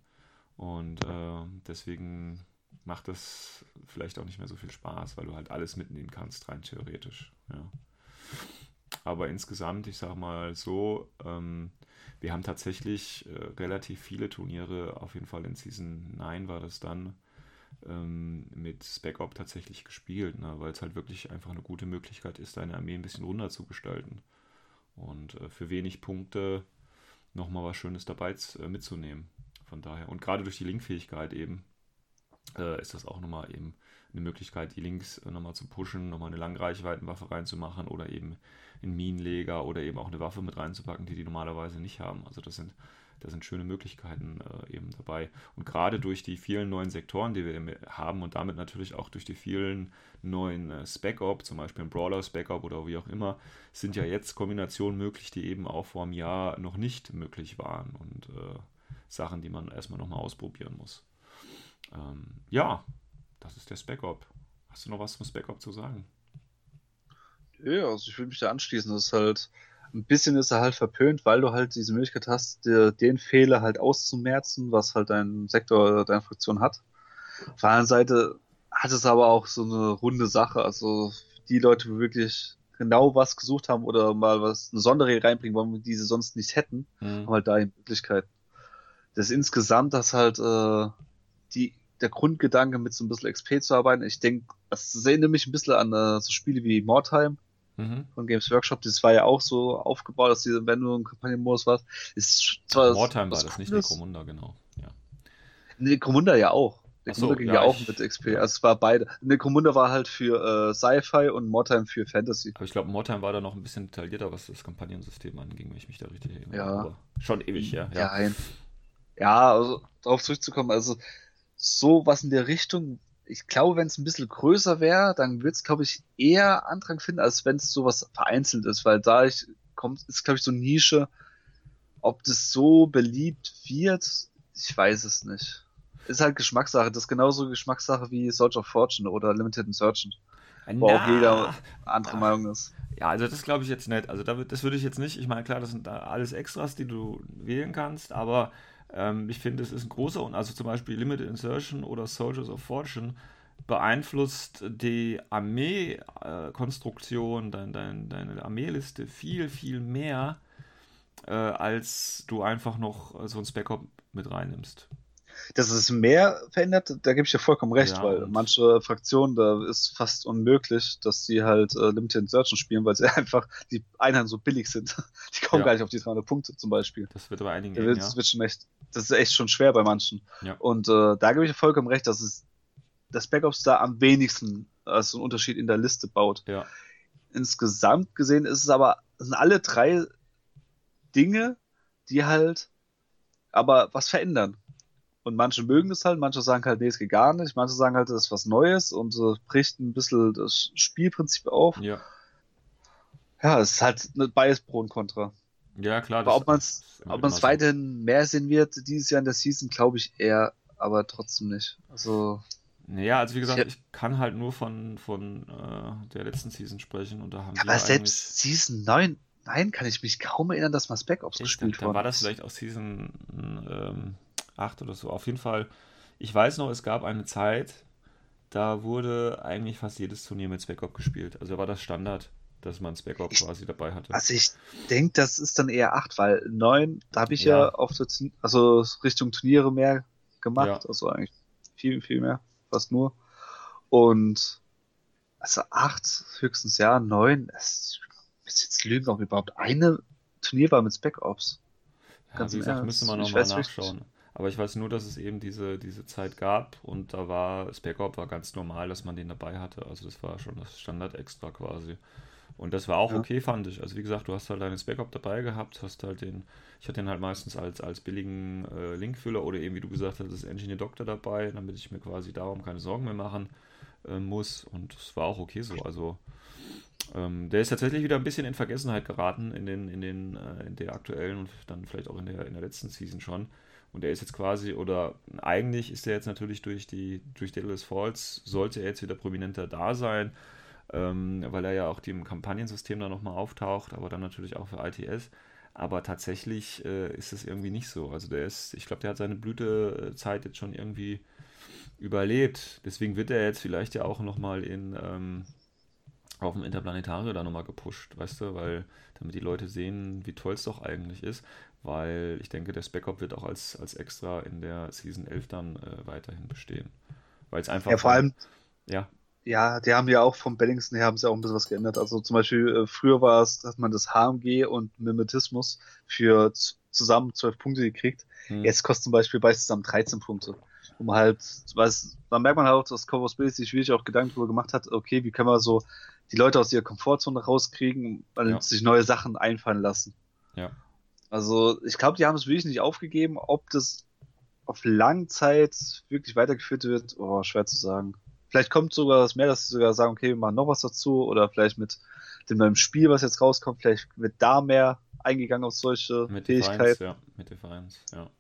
B: und äh, deswegen macht das vielleicht auch nicht mehr so viel Spaß, weil du halt alles mitnehmen kannst, rein theoretisch. Ja. Aber insgesamt, ich sag mal so, ähm, wir haben tatsächlich äh, relativ viele Turniere, auf jeden Fall in Season 9 war das dann, ähm, mit Spec Op tatsächlich gespielt, ne? weil es halt wirklich einfach eine gute Möglichkeit ist, deine Armee ein bisschen runder zu gestalten. Und äh, für wenig Punkte nochmal was Schönes dabei äh, mitzunehmen. Von daher. Und gerade durch die Linkfähigkeit eben äh, ist das auch nochmal eben eine Möglichkeit, die Links äh, nochmal zu pushen, nochmal eine Langreichweitenwaffe reinzumachen oder eben einen Minenleger oder eben auch eine Waffe mit reinzupacken, die die normalerweise nicht haben. Also das sind da sind schöne Möglichkeiten äh, eben dabei. Und gerade durch die vielen neuen Sektoren, die wir haben und damit natürlich auch durch die vielen neuen äh, Spec-Op, zum Beispiel ein Brawler Spec-Op oder wie auch immer, sind ja jetzt Kombinationen möglich, die eben auch vor einem Jahr noch nicht möglich waren und äh, Sachen, die man erstmal nochmal ausprobieren muss. Ähm, ja, das ist der Spec-Op. Hast du noch was zum Spec-Op zu sagen?
C: Ja, also ich will mich da anschließen. Das ist halt ein bisschen ist er halt verpönt, weil du halt diese Möglichkeit hast, dir den Fehler halt auszumerzen, was halt dein Sektor oder deine Fraktion hat. Auf der anderen Seite hat es aber auch so eine runde Sache. Also die Leute, die wirklich genau was gesucht haben oder mal was eine Sonderregel reinbringen wollen, die sie sonst nicht hätten, mhm. haben halt da die Möglichkeit. Das insgesamt, dass halt äh, die der Grundgedanke mit so ein bisschen XP zu arbeiten. Ich denke, das erinnert mich ein bisschen an äh, so Spiele wie Mordheim, mhm. von Games Workshop. Das war ja auch so aufgebaut, dass diese, wenn du im Kampagnenmodus warst, ist
B: zwar. Wartime war das, nicht Necromunda, genau. Ja.
C: Necromunda ja auch.
B: Necromunda so,
C: ging ja, ja auch mit XP. Also es war beide. Necromunda war halt für äh, Sci-Fi und Mordheim für Fantasy.
B: Aber ich glaube, Mordheim war da noch ein bisschen detaillierter, was das Kampagnensystem anging, wenn ich mich da richtig erinnere.
C: Ja. Aber
B: schon ewig, ja.
C: Ja, ja, ja also darauf zurückzukommen, also so was in der Richtung ich glaube, wenn es ein bisschen größer wäre, dann würde es, glaube ich, eher Andrang finden, als wenn es sowas vereinzelt ist, weil da ich, kommt, ist, glaube ich, so Nische. Ob das so beliebt wird, ich weiß es nicht. Ist halt Geschmackssache. Das ist genauso Geschmackssache wie Soldier of Fortune oder Limited Insurgent. Wo auch jeder andere ah, Meinung ist.
B: Ja, also das glaube ich jetzt nicht. Also das würde ich jetzt nicht. Ich meine, klar, das sind alles Extras, die du wählen kannst, aber ähm, ich finde, es ist ein großer, und also zum Beispiel Limited Insertion oder Soldiers of Fortune beeinflusst die Armeekonstruktion, äh, dein, dein, deine Armeeliste viel, viel mehr, äh, als du einfach noch so ein Spec-Op mit reinnimmst
C: dass es mehr verändert, da gebe ich dir vollkommen recht, ja, weil manche Fraktionen, da ist fast unmöglich, dass sie halt äh, Limited Insertion spielen, weil sie einfach die Einheiten so billig sind. Die kommen ja. gar nicht auf die 300 Punkte zum Beispiel.
B: Das wird bei einigen
C: gehen, das, ja. wird schon echt, das ist echt schon schwer bei manchen. Und äh, da gebe ich dir vollkommen recht, dass es das Backups da am wenigsten also einen Unterschied in der Liste baut. Insgesamt gesehen ist es aber, sind alle drei Dinge, die halt aber was verändern. Und manche mögen es halt, manche sagen halt, nee, es geht gar nicht. Manche sagen halt, das ist was Neues und äh, bricht ein bisschen das Spielprinzip auf.
B: Ja.
C: Ja, es ist halt eine Bias Pro und Contra.
B: Ja, klar.
C: Aber ob man es ob man's weiterhin mehr sehen wird, dieses Jahr in der Season, glaube ich eher, aber trotzdem nicht. Also.
B: Naja, also wie gesagt, ich, ich kann halt nur von, von äh, der letzten Season sprechen und da haben
C: Aber selbst Season 9, nein, kann ich mich kaum erinnern, dass man Spec Ops gespielt
B: hat. Da war das vielleicht auch Season ähm, 8 oder so. Auf jeden Fall, ich weiß noch, es gab eine Zeit, da wurde eigentlich fast jedes Turnier mit Spec-Op gespielt. Also war das Standard, dass man Spec-Op quasi dabei hatte.
C: Also ich denke, das ist dann eher 8, weil 9, da habe ich ja, ja auf der, also Richtung Turniere mehr gemacht. Ja. Also eigentlich viel, viel mehr, fast nur. Und also acht, höchstens ja, neun. Es ist jetzt lügen, ob überhaupt eine Turnier war mit Spec Ops.
B: Ja, Ganz wie gesagt, müsste man nochmal nachschauen. Aber ich weiß nur, dass es eben diese, diese Zeit gab und da war Ops war ganz normal, dass man den dabei hatte. Also das war schon das Standard extra quasi. Und das war auch ja. okay, fand ich. Also wie gesagt, du hast halt deine Spec Ops dabei gehabt, hast halt den, ich hatte den halt meistens als, als billigen äh, Linkfüller oder eben wie du gesagt hast, das Engineer Doctor dabei, damit ich mir quasi darum keine Sorgen mehr machen äh, muss. Und das war auch okay so. Also ähm, der ist tatsächlich wieder ein bisschen in Vergessenheit geraten in, den, in, den, äh, in der aktuellen und dann vielleicht auch in der, in der letzten Season schon. Und er ist jetzt quasi, oder eigentlich ist er jetzt natürlich durch die, durch Daedalus Falls, sollte er jetzt wieder prominenter da sein, ähm, weil er ja auch im Kampagnensystem da nochmal auftaucht, aber dann natürlich auch für ITS. Aber tatsächlich äh, ist es irgendwie nicht so. Also der ist, ich glaube, der hat seine Blütezeit jetzt schon irgendwie überlebt. Deswegen wird er jetzt vielleicht ja auch nochmal in, ähm, auf dem Interplanetario da nochmal gepusht, weißt du, weil damit die Leute sehen, wie toll es doch eigentlich ist, weil ich denke, der Spec-Op wird auch als, als extra in der Season 11 dann äh, weiterhin bestehen. Weil es einfach.
C: Ja, vor allem. Ja. Ja, die haben ja auch vom Bellingston her haben sie auch ein bisschen was geändert. Also zum Beispiel äh, früher war es, dass man das HMG und Mimetismus für zusammen 12 Punkte gekriegt. Hm. Jetzt kostet zum Beispiel bei zusammen 13 Punkte um halt, weiß, dann merkt man halt auch, dass Cowboys Billy sich wirklich auch Gedanken darüber gemacht hat, okay, wie können wir so die Leute aus ihrer Komfortzone rauskriegen, weil ja. sich neue Sachen einfallen lassen.
B: Ja.
C: Also ich glaube, die haben es wirklich nicht aufgegeben. Ob das auf Langzeit wirklich weitergeführt wird, oh, schwer zu sagen. Vielleicht kommt sogar das mehr, dass sie sogar sagen, okay, wir machen noch was dazu oder vielleicht mit dem neuen Spiel, was jetzt rauskommt, vielleicht wird da mehr eingegangen auf solche mit Fähigkeiten. Differenz,
B: ja, mit Differenz, ja.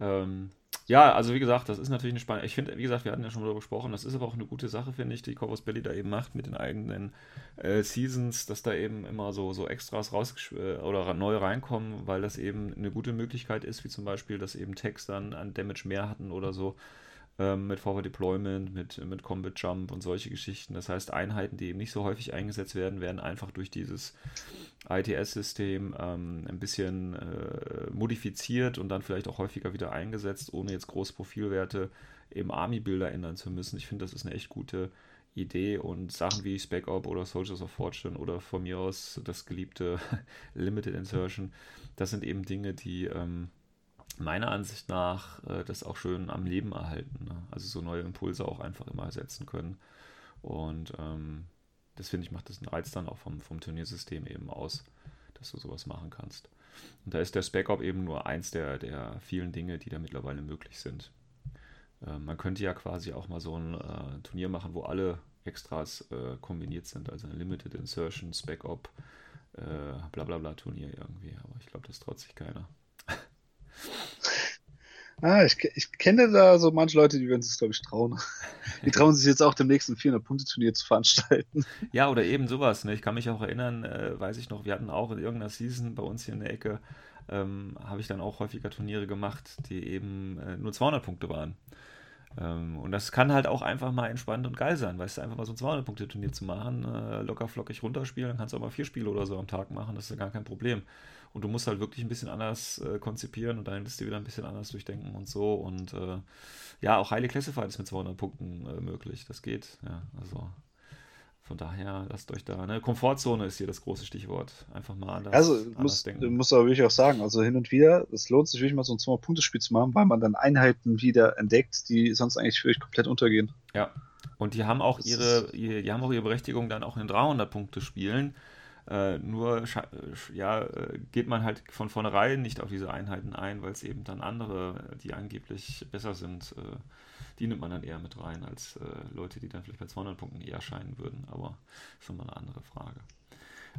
B: Ähm, ja, also wie gesagt, das ist natürlich eine spannende. Ich finde, wie gesagt, wir hatten ja schon darüber gesprochen, das ist aber auch eine gute Sache, finde ich, die Corvus Belly da eben macht mit den eigenen äh, Seasons, dass da eben immer so, so Extras raus äh, oder neu reinkommen, weil das eben eine gute Möglichkeit ist, wie zum Beispiel, dass eben Text dann an Damage mehr hatten oder so ähm, mit Forward Deployment, mit, mit Combat Jump und solche Geschichten. Das heißt, Einheiten, die eben nicht so häufig eingesetzt werden, werden einfach durch dieses ITS-System ähm, ein bisschen äh, modifiziert und dann vielleicht auch häufiger wieder eingesetzt, ohne jetzt große Profilwerte im Army-Bilder ändern zu müssen. Ich finde, das ist eine echt gute Idee und Sachen wie Spec Op oder Soldiers of Fortune oder von mir aus das geliebte Limited Insertion, das sind eben Dinge, die ähm, meiner Ansicht nach äh, das auch schön am Leben erhalten. Ne? Also so neue Impulse auch einfach immer ersetzen können. Und ähm, das finde ich, macht das einen Reiz dann auch vom, vom Turniersystem eben aus, dass du sowas machen kannst. Und da ist der Spec-Op eben nur eins der, der vielen Dinge, die da mittlerweile möglich sind. Äh, man könnte ja quasi auch mal so ein äh, Turnier machen, wo alle Extras äh, kombiniert sind, also ein Limited Insertion, Spec-Op, äh, bla bla bla Turnier irgendwie. Aber ich glaube, das traut sich keiner.
C: Ah, ich, ich kenne da so manche Leute, die würden sich, glaube ich, trauen. Die trauen sich jetzt auch dem nächsten 400-Punkte-Turnier zu veranstalten.
B: Ja, oder eben sowas. Ne? Ich kann mich auch erinnern, äh, weiß ich noch, wir hatten auch in irgendeiner Season bei uns hier in der Ecke, ähm, habe ich dann auch häufiger Turniere gemacht, die eben äh, nur 200 Punkte waren. Ähm, und das kann halt auch einfach mal entspannt und geil sein, weißt du, einfach mal so ein 200-Punkte-Turnier zu machen, äh, locker flockig runterspielen, dann kannst du auch mal vier Spiele oder so am Tag machen, das ist ja gar kein Problem. Und du musst halt wirklich ein bisschen anders äh, konzipieren und deine Liste wieder ein bisschen anders durchdenken und so. Und äh, ja, auch Highly Classified ist mit 200 Punkten äh, möglich. Das geht, ja, also von daher, lasst euch da, ne? Komfortzone ist hier das große Stichwort. Einfach mal
C: anders, also, anders muss, denken. muss aber wirklich auch sagen, also hin und wieder, es lohnt sich wirklich mal so ein 200-Punkte-Spiel zu machen, weil man dann Einheiten wieder entdeckt, die sonst eigentlich für euch komplett untergehen.
B: Ja. Und die haben auch ihre, die haben auch ihre Berechtigung dann auch in 300-Punkte-Spielen. Äh, nur ja, äh, geht man halt von vornherein nicht auf diese Einheiten ein, weil es eben dann andere, die angeblich besser sind, äh, die nimmt man dann eher mit rein als äh, Leute, die dann vielleicht bei 200 Punkten eher scheinen würden. Aber das ist schon mal eine andere Frage.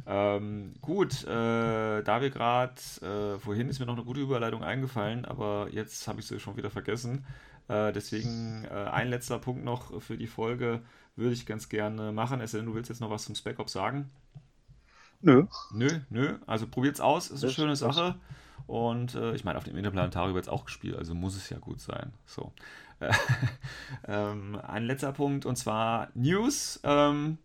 B: Ähm, gut, äh, da wir gerade, äh, vorhin ist mir noch eine gute Überleitung eingefallen, aber jetzt habe ich sie schon wieder vergessen. Äh, deswegen äh, ein letzter Punkt noch für die Folge würde ich ganz gerne machen, es du willst jetzt noch was zum Spec Ops sagen.
C: Nö.
B: Nö, nö. Also probiert's aus, ist eine das, schöne Sache. Und äh, ich meine, auf dem Interplanetarium wird es auch gespielt, also muss es ja gut sein. So. ähm, ein letzter Punkt und zwar News. Ähm,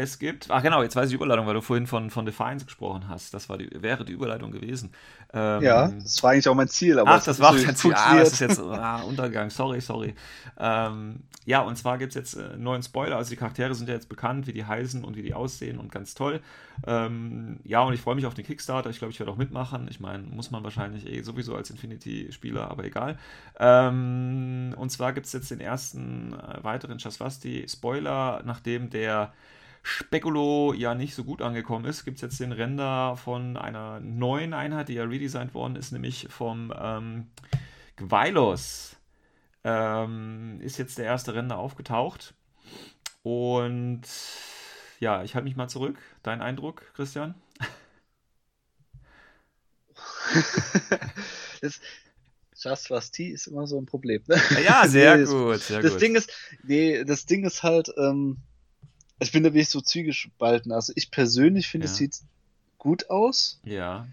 B: Es gibt, ach genau, jetzt weiß ich die Überleitung, weil du vorhin von, von Defiance gesprochen hast. Das war die, wäre die Überleitung gewesen.
C: Ähm, ja, das war eigentlich auch mein Ziel.
B: ach, das war dein Ziel. Ah, das ist jetzt ah, Untergang. Sorry, sorry. Ähm, ja, und zwar gibt es jetzt einen äh, neuen Spoiler. Also die Charaktere sind ja jetzt bekannt, wie die heißen und wie die aussehen und ganz toll. Ähm, ja, und ich freue mich auf den Kickstarter. Ich glaube, ich werde auch mitmachen. Ich meine, muss man wahrscheinlich eh sowieso als Infinity-Spieler, aber egal. Ähm, und zwar gibt es jetzt den ersten äh, weiteren Chasvasti-Spoiler, nachdem der Spekulo ja nicht so gut angekommen ist, gibt es jetzt den Render von einer neuen Einheit, die ja redesigned worden ist, nämlich vom ähm, Gwylos. Ähm, ist jetzt der erste Render aufgetaucht. Und ja, ich halte mich mal zurück. Dein Eindruck, Christian?
C: das, Just was T ist immer so ein Problem. Ne?
B: Ja, sehr nee, gut. Sehr
C: das
B: gut.
C: Ding ist, nee, das Ding ist halt, ähm, ich bin da wirklich so zwiegespalten. Also ich persönlich finde, ja. es sieht gut aus.
B: Ja.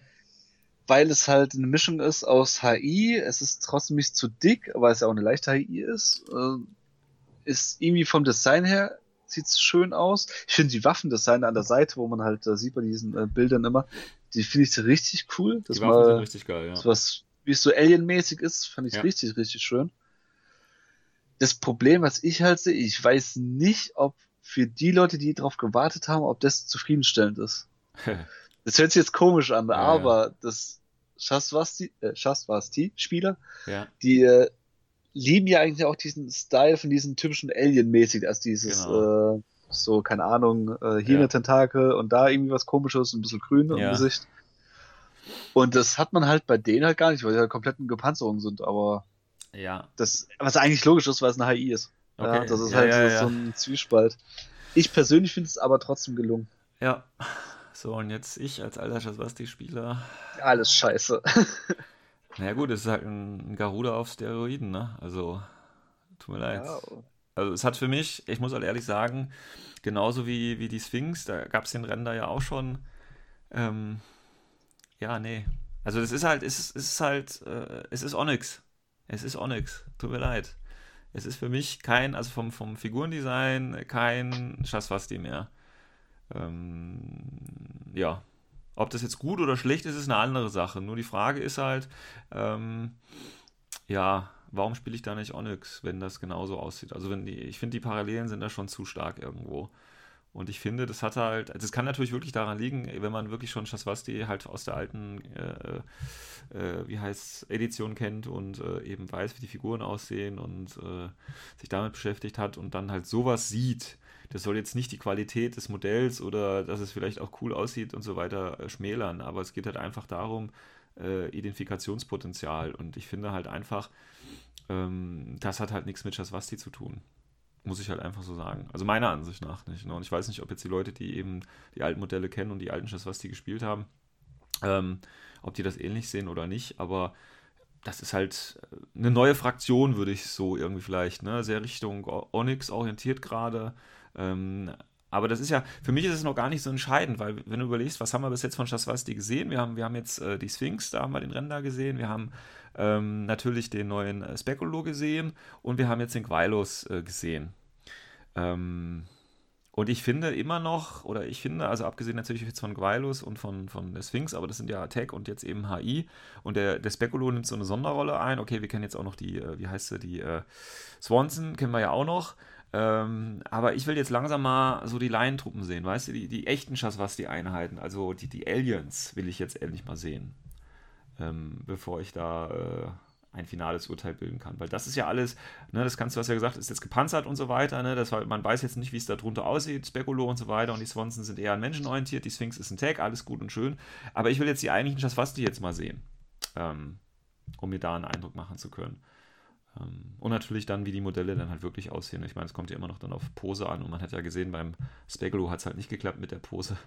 C: Weil es halt eine Mischung ist aus HI. Es ist trotzdem nicht zu dick, weil es ja auch eine leichte HI ist. Äh, ist irgendwie vom Design her sieht es schön aus. Ich finde die Waffendesign an der Seite, wo man halt, da sieht bei diesen äh, Bildern immer, die finde ich richtig cool.
B: Das die Waffen mal, sind richtig geil, ja.
C: Was, wie es so Alien-mäßig ist, fand ich ja. richtig, richtig schön. Das Problem, was ich halt sehe, ich weiß nicht, ob für die Leute, die darauf gewartet haben, ob das zufriedenstellend ist. das hört sich jetzt komisch an, ja, aber ja. das Shasvasti-Spieler,
B: äh, ja.
C: die äh, lieben ja eigentlich auch diesen Style von diesen typischen Alien-mäßig, als dieses genau. äh, so, keine Ahnung, äh, hier eine Tentakel und da irgendwie was komisches, ein bisschen grün im Gesicht. Und das hat man halt bei denen halt gar nicht, weil die halt komplett in Gepanzerung sind, aber
B: ja.
C: das, was eigentlich logisch ist, weil es eine HI ist.
B: Okay.
C: Ja, das ist ja, halt ja, so, so ein Zwiespalt. Ich persönlich finde es aber trotzdem gelungen.
B: Ja. So, und jetzt ich als alter Schaswasti-Spieler.
C: Alles scheiße.
B: naja, gut, es ist halt ein Garuda auf Steroiden, ne? Also, tut mir leid. Also, es hat für mich, ich muss halt ehrlich sagen, genauso wie, wie die Sphinx, da gab es den Render ja auch schon. Ähm, ja, nee. Also, es ist halt, es ist, ist halt, äh, es ist Onyx. Es ist Onyx. Tut mir leid. Es ist für mich kein, also vom, vom Figurendesign, kein Schaswasti mehr. Ähm, ja. Ob das jetzt gut oder schlecht ist, ist eine andere Sache. Nur die Frage ist halt, ähm, ja, warum spiele ich da nicht Onyx, wenn das genauso aussieht? Also wenn die, ich finde, die Parallelen sind da schon zu stark irgendwo. Und ich finde, das hat halt, das kann natürlich wirklich daran liegen, wenn man wirklich schon Shaswasti halt aus der alten, äh, äh, wie heißt Edition kennt und äh, eben weiß, wie die Figuren aussehen und äh, sich damit beschäftigt hat und dann halt sowas sieht. Das soll jetzt nicht die Qualität des Modells oder dass es vielleicht auch cool aussieht und so weiter äh, schmälern, aber es geht halt einfach darum, äh, Identifikationspotenzial. Und ich finde halt einfach, ähm, das hat halt nichts mit Shaswasti zu tun. Muss ich halt einfach so sagen. Also meiner Ansicht nach nicht. Ne? Und ich weiß nicht, ob jetzt die Leute, die eben die alten Modelle kennen und die alten Chess, was die gespielt haben, ähm, ob die das ähnlich sehen oder nicht, aber das ist halt äh, eine neue Fraktion, würde ich so irgendwie vielleicht, ne? Sehr Richtung Onyx orientiert gerade. Ähm, aber das ist ja, für mich ist es noch gar nicht so entscheidend, weil wenn du überlegst, was haben wir bis jetzt von Shaswasti gesehen? Wir haben, wir haben jetzt äh, die Sphinx, da haben wir den Render gesehen, wir haben ähm, natürlich den neuen äh, Speculo gesehen und wir haben jetzt den Gwylos äh, gesehen. Ähm, und ich finde immer noch, oder ich finde, also abgesehen natürlich jetzt von Gwylos und von, von der Sphinx, aber das sind ja Tech und jetzt eben HI. Und der, der Speculo nimmt so eine Sonderrolle ein. Okay, wir kennen jetzt auch noch die, äh, wie heißt sie, die äh, Swanson, kennen wir ja auch noch. Ähm, aber ich will jetzt langsam mal so die Laientruppen sehen, weißt du, die, die echten was die Einheiten, also die, die Aliens will ich jetzt endlich mal sehen, ähm, bevor ich da äh, ein finales Urteil bilden kann. Weil das ist ja alles, ne, das kannst du, hast ja gesagt, ist jetzt gepanzert und so weiter, ne, das, man weiß jetzt nicht, wie es da drunter aussieht, Spekulo und so weiter und die Swanson sind eher an Menschen orientiert, die Sphinx ist ein Tag, alles gut und schön, aber ich will jetzt die eigentlichen Schaswasti jetzt mal sehen, ähm, um mir da einen Eindruck machen zu können. Ähm, und natürlich dann, wie die Modelle dann halt wirklich aussehen. Ich meine, es kommt ja immer noch dann auf Pose an und man hat ja gesehen, beim Spegalo hat es halt nicht geklappt mit der Pose.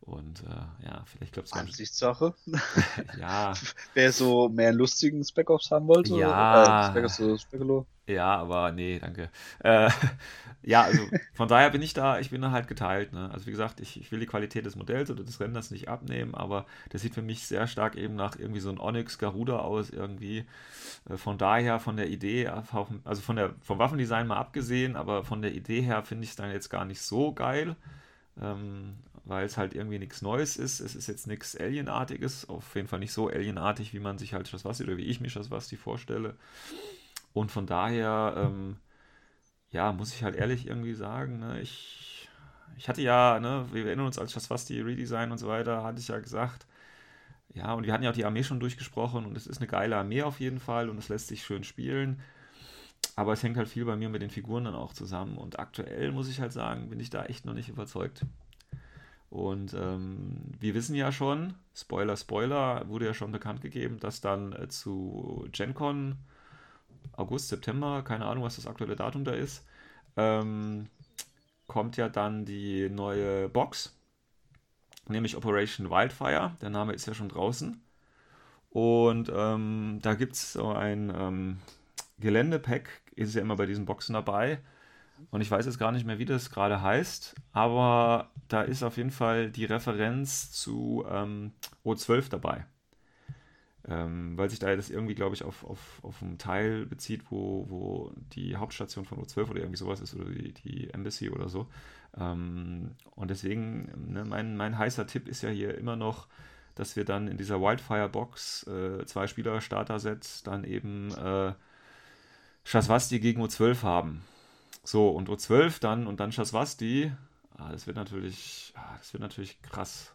B: Und äh, ja, vielleicht klappt es
C: nicht. Ansichtssache.
B: ja.
C: Wer so mehr lustigen Spec-Offs haben wollte.
B: Ja.
C: Äh, Spec
B: ja, aber nee, danke. Äh, ja, also von daher bin ich da, ich bin da halt geteilt. Ne? Also wie gesagt, ich, ich will die Qualität des Modells oder des Renders nicht abnehmen, aber das sieht für mich sehr stark eben nach irgendwie so ein Onyx Garuda aus irgendwie. Äh, von daher, von der Idee, also von der, vom Waffendesign mal abgesehen, aber von der Idee her finde ich es dann jetzt gar nicht so geil. Weil es halt irgendwie nichts Neues ist. Es ist jetzt nichts Alienartiges, auf jeden Fall nicht so alienartig, wie man sich halt Schaswasti oder wie ich mir Schaswasti vorstelle. Und von daher, ähm, ja, muss ich halt ehrlich irgendwie sagen, ne, ich, ich hatte ja, ne, wir erinnern uns als Schaswasti Redesign und so weiter, hatte ich ja gesagt, ja, und wir hatten ja auch die Armee schon durchgesprochen und es ist eine geile Armee auf jeden Fall und es lässt sich schön spielen. Aber es hängt halt viel bei mir mit den Figuren dann auch zusammen. Und aktuell muss ich halt sagen, bin ich da echt noch nicht überzeugt. Und ähm, wir wissen ja schon, Spoiler, Spoiler, wurde ja schon bekannt gegeben, dass dann äh, zu GenCon August, September, keine Ahnung, was das aktuelle Datum da ist, ähm, kommt ja dann die neue Box, nämlich Operation Wildfire. Der Name ist ja schon draußen. Und ähm, da gibt es so ein ähm, Geländepack, ist ja immer bei diesen Boxen dabei. Und ich weiß jetzt gar nicht mehr, wie das gerade heißt, aber da ist auf jeden Fall die Referenz zu ähm, O12 dabei. Ähm, weil sich da das irgendwie, glaube ich, auf, auf, auf einen Teil bezieht, wo, wo die Hauptstation von O12 oder irgendwie sowas ist oder die, die Embassy oder so. Ähm, und deswegen, ne, mein, mein heißer Tipp ist ja hier immer noch, dass wir dann in dieser Wildfire-Box äh, zwei Spieler-Starter-Sets dann eben äh, Shaswasti gegen O12 haben. So, und O12 dann und dann Shaswasti, ah, das wird natürlich, ah, das wird natürlich krass.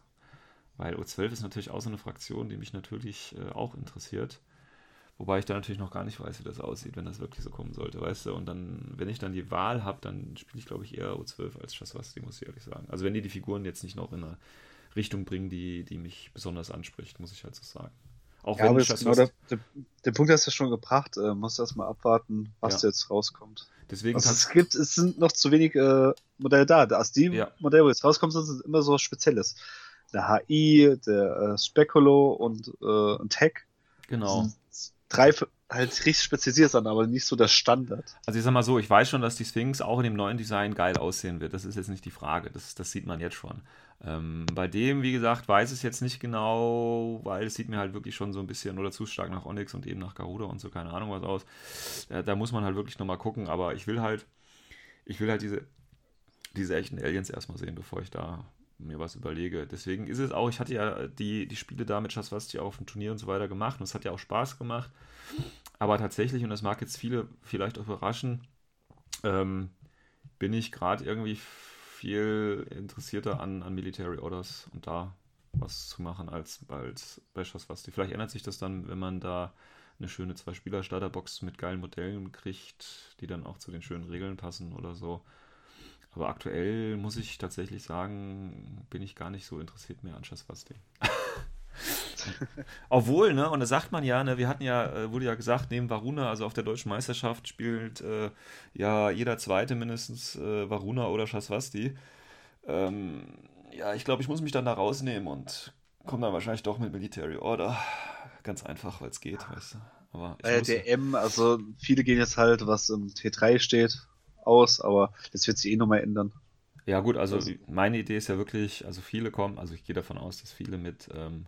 B: Weil O12 ist natürlich auch so eine Fraktion, die mich natürlich äh, auch interessiert. Wobei ich da natürlich noch gar nicht weiß, wie das aussieht, wenn das wirklich so kommen sollte, weißt du? Und dann, wenn ich dann die Wahl habe, dann spiele ich, glaube ich, eher O12 als Shaswasti, muss ich ehrlich sagen. Also wenn die die Figuren jetzt nicht noch in eine Richtung bringen, die, die mich besonders anspricht, muss ich halt so sagen.
C: Auch ja, wenn aber genau der, der, der, Punkt hast du ja schon gebracht, äh, musst erstmal abwarten, was ja. jetzt rauskommt.
B: Deswegen
C: also es gibt, es sind noch zu wenig äh, Modelle da. Also die ja. Modelle, wo jetzt rauskommen, sind immer so Spezielles der HI, der äh, Speculo und äh, ein Tech.
B: Genau.
C: Drei halt richtig spezialisiert sind, aber nicht so der Standard.
B: Also ich sag mal so, ich weiß schon, dass die Sphinx auch in dem neuen Design geil aussehen wird. Das ist jetzt nicht die Frage. Das, das sieht man jetzt schon. Ähm, bei dem, wie gesagt, weiß es jetzt nicht genau, weil es sieht mir halt wirklich schon so ein bisschen oder zu stark nach Onyx und eben nach Garuda und so, keine Ahnung was aus. Da, da muss man halt wirklich nochmal gucken, aber ich will halt, ich will halt diese, diese echten Aliens erstmal sehen, bevor ich da mir was überlege. Deswegen ist es auch, ich hatte ja die, die Spiele da mit Schaswasti auf dem Turnier und so weiter gemacht und es hat ja auch Spaß gemacht. Aber tatsächlich, und das mag jetzt viele vielleicht auch überraschen, ähm, bin ich gerade irgendwie viel interessierter an, an Military Orders und da was zu machen als, als bei Schaswasti. Vielleicht ändert sich das dann, wenn man da eine schöne Zwei-Spieler-Starterbox mit geilen Modellen kriegt, die dann auch zu den schönen Regeln passen oder so. Aber aktuell muss ich tatsächlich sagen, bin ich gar nicht so interessiert mehr an Schaswasti. Obwohl, ne, und da sagt man ja, ne, wir hatten ja, äh, wurde ja gesagt, neben Varuna, also auf der deutschen Meisterschaft spielt äh, ja jeder Zweite mindestens äh, Varuna oder Schaswasti. Ähm, ja, ich glaube, ich muss mich dann da rausnehmen und komme dann wahrscheinlich doch mit Military Order. Ganz einfach, weil es geht, weißt du.
C: Aber ich äh, der M, also viele gehen jetzt halt, was im T3 steht, aus, aber das wird sich eh nochmal ändern.
B: Ja, gut, also meine Idee ist ja wirklich, also viele kommen, also ich gehe davon aus, dass viele mit ähm,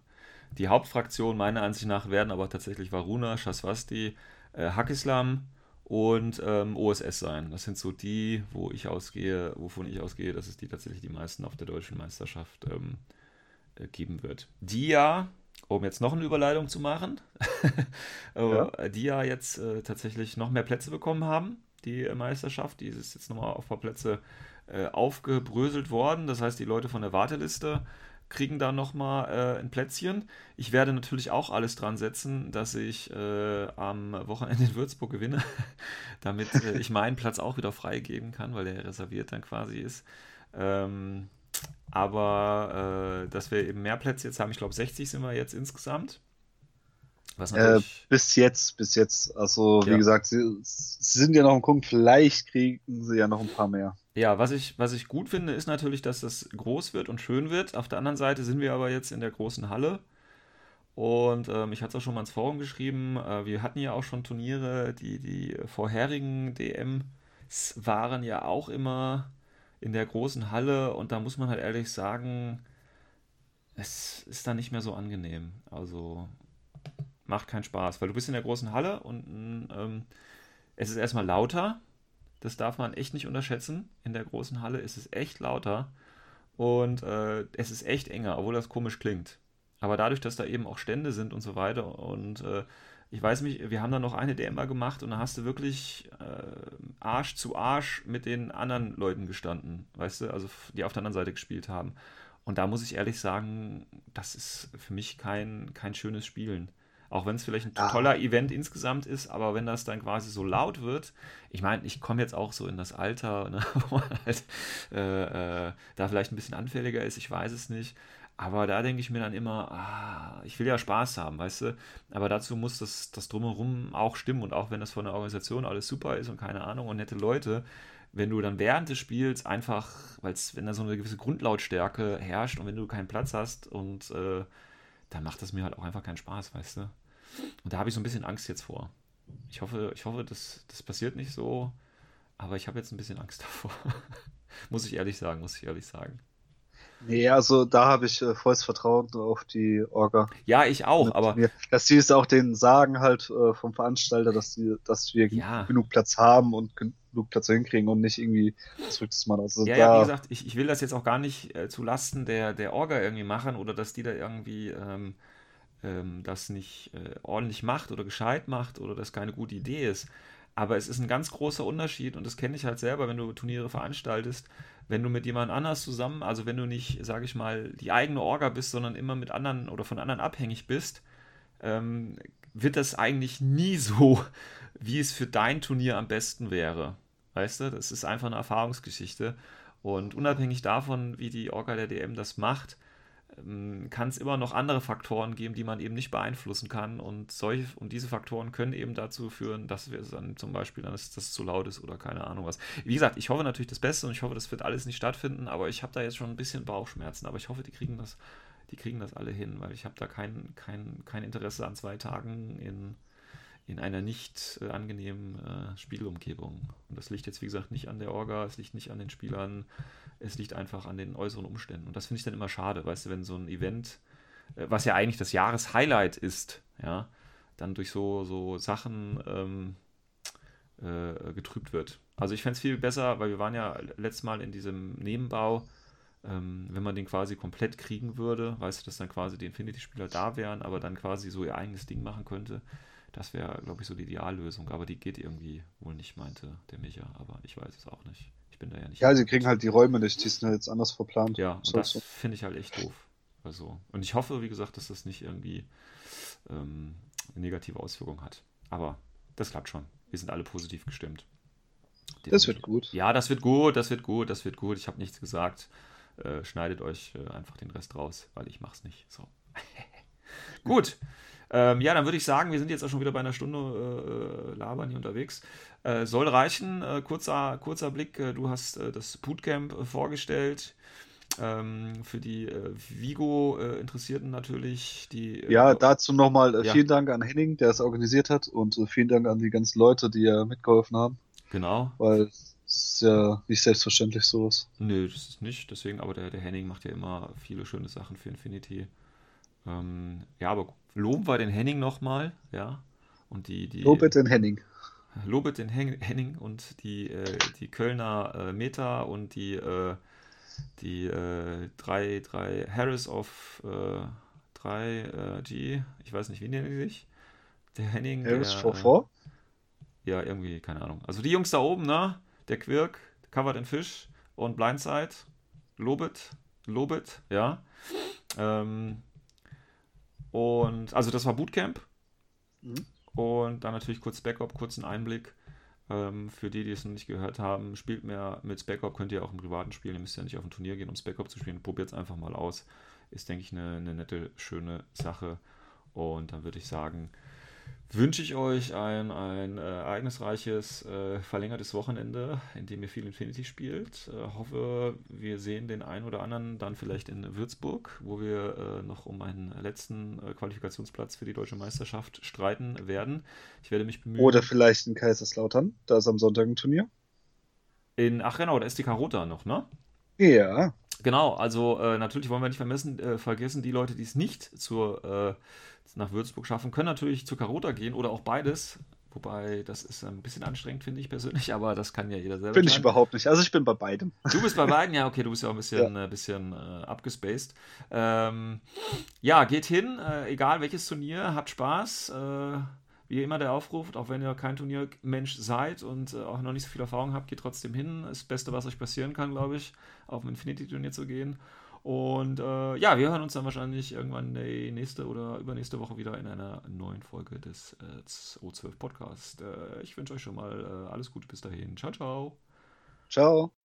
B: die Hauptfraktion meiner Ansicht nach werden aber tatsächlich Varuna, Shaswasti, äh, Hakislam und ähm, OSS sein. Das sind so die, wo ich ausgehe, wovon ich ausgehe, dass es die tatsächlich die meisten auf der deutschen Meisterschaft ähm, äh, geben wird. Die ja, um jetzt noch eine Überleitung zu machen, ja. die ja jetzt äh, tatsächlich noch mehr Plätze bekommen haben die Meisterschaft. Die ist jetzt nochmal auf ein paar Plätze äh, aufgebröselt worden. Das heißt, die Leute von der Warteliste kriegen da nochmal äh, ein Plätzchen. Ich werde natürlich auch alles dran setzen, dass ich äh, am Wochenende in Würzburg gewinne, damit äh, ich meinen Platz auch wieder freigeben kann, weil der reserviert dann quasi ist. Ähm, aber äh, dass wir eben mehr Plätze jetzt haben, ich glaube 60 sind wir jetzt insgesamt.
C: Äh, bis jetzt, bis jetzt. Also, wie ja. gesagt, sie, sie, sind ja noch im Gucken, vielleicht kriegen sie ja noch ein paar mehr.
B: Ja, was ich, was ich gut finde, ist natürlich, dass das groß wird und schön wird. Auf der anderen Seite sind wir aber jetzt in der großen Halle. Und ähm, ich hatte es auch schon mal ins Forum geschrieben. Äh, wir hatten ja auch schon Turniere, die, die vorherigen DMs waren ja auch immer in der großen Halle. Und da muss man halt ehrlich sagen, es ist dann nicht mehr so angenehm. Also macht keinen Spaß, weil du bist in der großen Halle und ähm, es ist erstmal lauter. Das darf man echt nicht unterschätzen. In der großen Halle ist es echt lauter. und äh, es ist echt enger, obwohl das komisch klingt. Aber dadurch, dass da eben auch Stände sind und so weiter und äh, ich weiß nicht, wir haben da noch eine DM gemacht und da hast du wirklich äh, Arsch zu Arsch mit den anderen Leuten gestanden, weißt du, also die auf der anderen Seite gespielt haben. Und da muss ich ehrlich sagen, das ist für mich kein, kein schönes Spielen. Auch wenn es vielleicht ein ja. toller Event insgesamt ist, aber wenn das dann quasi so laut wird, ich meine, ich komme jetzt auch so in das Alter, ne, wo man halt äh, äh, da vielleicht ein bisschen anfälliger ist, ich weiß es nicht. Aber da denke ich mir dann immer, ah, ich will ja Spaß haben, weißt du? Aber dazu muss das, das Drumherum auch stimmen. Und auch wenn das von der Organisation alles super ist und keine Ahnung und nette Leute, wenn du dann während des Spiels einfach, weil es, wenn da so eine gewisse Grundlautstärke herrscht und wenn du keinen Platz hast und äh, dann macht das mir halt auch einfach keinen Spaß, weißt du? Und da habe ich so ein bisschen Angst jetzt vor. Ich hoffe, ich hoffe, das, das passiert nicht so, aber ich habe jetzt ein bisschen Angst davor. muss ich ehrlich sagen, muss ich ehrlich sagen.
C: Nee, also da habe ich äh, volles Vertrauen auf die Orga.
B: Ja, ich auch, aber.
C: Mir. Dass sie es auch denen sagen halt äh, vom Veranstalter, dass, die, dass wir ja. genug Platz haben und Platz hinkriegen und nicht irgendwie das verrücktes Mal. Also
B: ja, ja, wie gesagt, ich, ich will das jetzt auch gar nicht äh, zu Lasten der, der Orga irgendwie machen oder dass die da irgendwie ähm, ähm, das nicht äh, ordentlich macht oder gescheit macht oder das keine gute Idee ist. Aber es ist ein ganz großer Unterschied und das kenne ich halt selber, wenn du Turniere veranstaltest wenn du mit jemand anders zusammen, also wenn du nicht, sage ich mal, die eigene Orga bist, sondern immer mit anderen oder von anderen abhängig bist, ähm, wird das eigentlich nie so, wie es für dein Turnier am besten wäre. Weißt du, das ist einfach eine Erfahrungsgeschichte. Und unabhängig davon, wie die Orga der DM das macht, ähm, kann es immer noch andere Faktoren geben, die man eben nicht beeinflussen kann. Und solche und diese Faktoren können eben dazu führen, dass wir dann zum Beispiel, dann ist das zu laut ist oder keine Ahnung was. Wie gesagt, ich hoffe natürlich das Beste und ich hoffe, das wird alles nicht stattfinden, aber ich habe da jetzt schon ein bisschen Bauchschmerzen. Aber ich hoffe, die kriegen das, die kriegen das alle hin, weil ich habe da kein, kein, kein Interesse an zwei Tagen in in einer nicht äh, angenehmen äh, Spielumgebung. Und das liegt jetzt, wie gesagt, nicht an der Orga, es liegt nicht an den Spielern, es liegt einfach an den äußeren Umständen. Und das finde ich dann immer schade, weißt du, wenn so ein Event, äh, was ja eigentlich das Jahreshighlight ist, ja, dann durch so, so Sachen ähm, äh, getrübt wird. Also ich fände es viel besser, weil wir waren ja letztes Mal in diesem Nebenbau, ähm, wenn man den quasi komplett kriegen würde, weißt du, dass dann quasi die Infinity-Spieler da wären, aber dann quasi so ihr eigenes Ding machen könnte das wäre, glaube ich, so die Ideallösung. Aber die geht irgendwie wohl nicht, meinte der Micha. Aber ich weiß es auch nicht. Ich bin da ja nicht.
C: Ja, sie kriegen halt die Räume nicht. Die sind jetzt anders verplant.
B: Ja, und das finde ich halt echt doof. Also, und ich hoffe, wie gesagt, dass das nicht irgendwie ähm, negative Auswirkungen hat. Aber das klappt schon. Wir sind alle positiv gestimmt.
C: Das wird gut.
B: Ja, das wird gut, das wird gut, das wird gut. Ich habe nichts gesagt. Äh, schneidet euch äh, einfach den Rest raus, weil ich mache es nicht. So. gut. Ähm, ja, dann würde ich sagen, wir sind jetzt auch schon wieder bei einer Stunde äh, äh labern hier unterwegs. Äh, soll reichen. Äh, kurzer, kurzer Blick. Äh, du hast äh, das Bootcamp vorgestellt. Ähm, für die Vigo-Interessierten natürlich. Die,
C: ja, dazu nochmal ja. vielen Dank an Henning, der es organisiert hat und vielen Dank an die ganzen Leute, die ja mitgeholfen haben.
B: Genau.
C: Weil es ist ja nicht selbstverständlich sowas.
B: Nö, das ist nicht. Deswegen, aber der, der Henning macht ja immer viele schöne Sachen für Infinity. Ähm, ja, aber loben wir den Henning nochmal, ja. Und die, die,
C: Lobet den Henning.
B: Lobet den Henning und die, äh, die Kölner äh, Meta und die, äh, die äh, drei, drei Harris of 3G, äh, ich weiß nicht, wie nennen die sich? Der Henning.
C: Harris der, 44?
B: Äh, ja, irgendwie, keine Ahnung. Also die Jungs da oben, ne? Der Quirk, Covered in Fish und Blindside. Lobet, Lobet, ja. Ähm, und also das war Bootcamp. Mhm. Und dann natürlich kurz Backup, kurzen Einblick. Ähm, für die, die es noch nicht gehört haben, spielt mehr mit Backup, könnt ihr auch im privaten spielen. Ihr müsst ja nicht auf ein Turnier gehen, um Backup zu spielen. Probiert es einfach mal aus. Ist, denke ich, eine, eine nette, schöne Sache. Und dann würde ich sagen, wünsche ich euch ein, ein äh, ereignisreiches, äh, verlängertes Wochenende, in dem ihr viel Infinity spielt. Äh, hoffe, wir sehen den einen oder anderen dann vielleicht in Würzburg, wo wir äh, noch um einen letzten äh, Qualifikationsplatz für die deutsche Meisterschaft streiten werden. Ich werde mich bemühen.
C: Oder vielleicht in Kaiserslautern, da ist am Sonntag ein Turnier.
B: In, ach genau, da ist die Karota noch, ne?
C: Ja.
B: Genau, also äh, natürlich wollen wir nicht vermessen, vergessen, die Leute, die es nicht zur nach Würzburg schaffen, können natürlich zu Carota gehen oder auch beides, Wobei, das ist ein bisschen anstrengend, finde ich persönlich, aber das kann ja jeder selber.
C: Finde ich überhaupt nicht. Also ich bin bei beidem.
B: Du bist bei beiden, ja, okay, du bist ja auch ein bisschen, ja. äh, bisschen äh, abgespaced. Ähm, ja, geht hin, äh, egal welches Turnier, habt Spaß. Äh, wie immer der Aufruf, auch wenn ihr kein Turniermensch seid und äh, auch noch nicht so viel Erfahrung habt, geht trotzdem hin. Das Beste, was euch passieren kann, glaube ich, auf ein Infinity-Turnier zu gehen. Und äh, ja, wir hören uns dann wahrscheinlich irgendwann nächste oder übernächste Woche wieder in einer neuen Folge des äh, O12 Podcast. Äh, ich wünsche euch schon mal äh, alles Gute bis dahin. Ciao, ciao.
C: Ciao.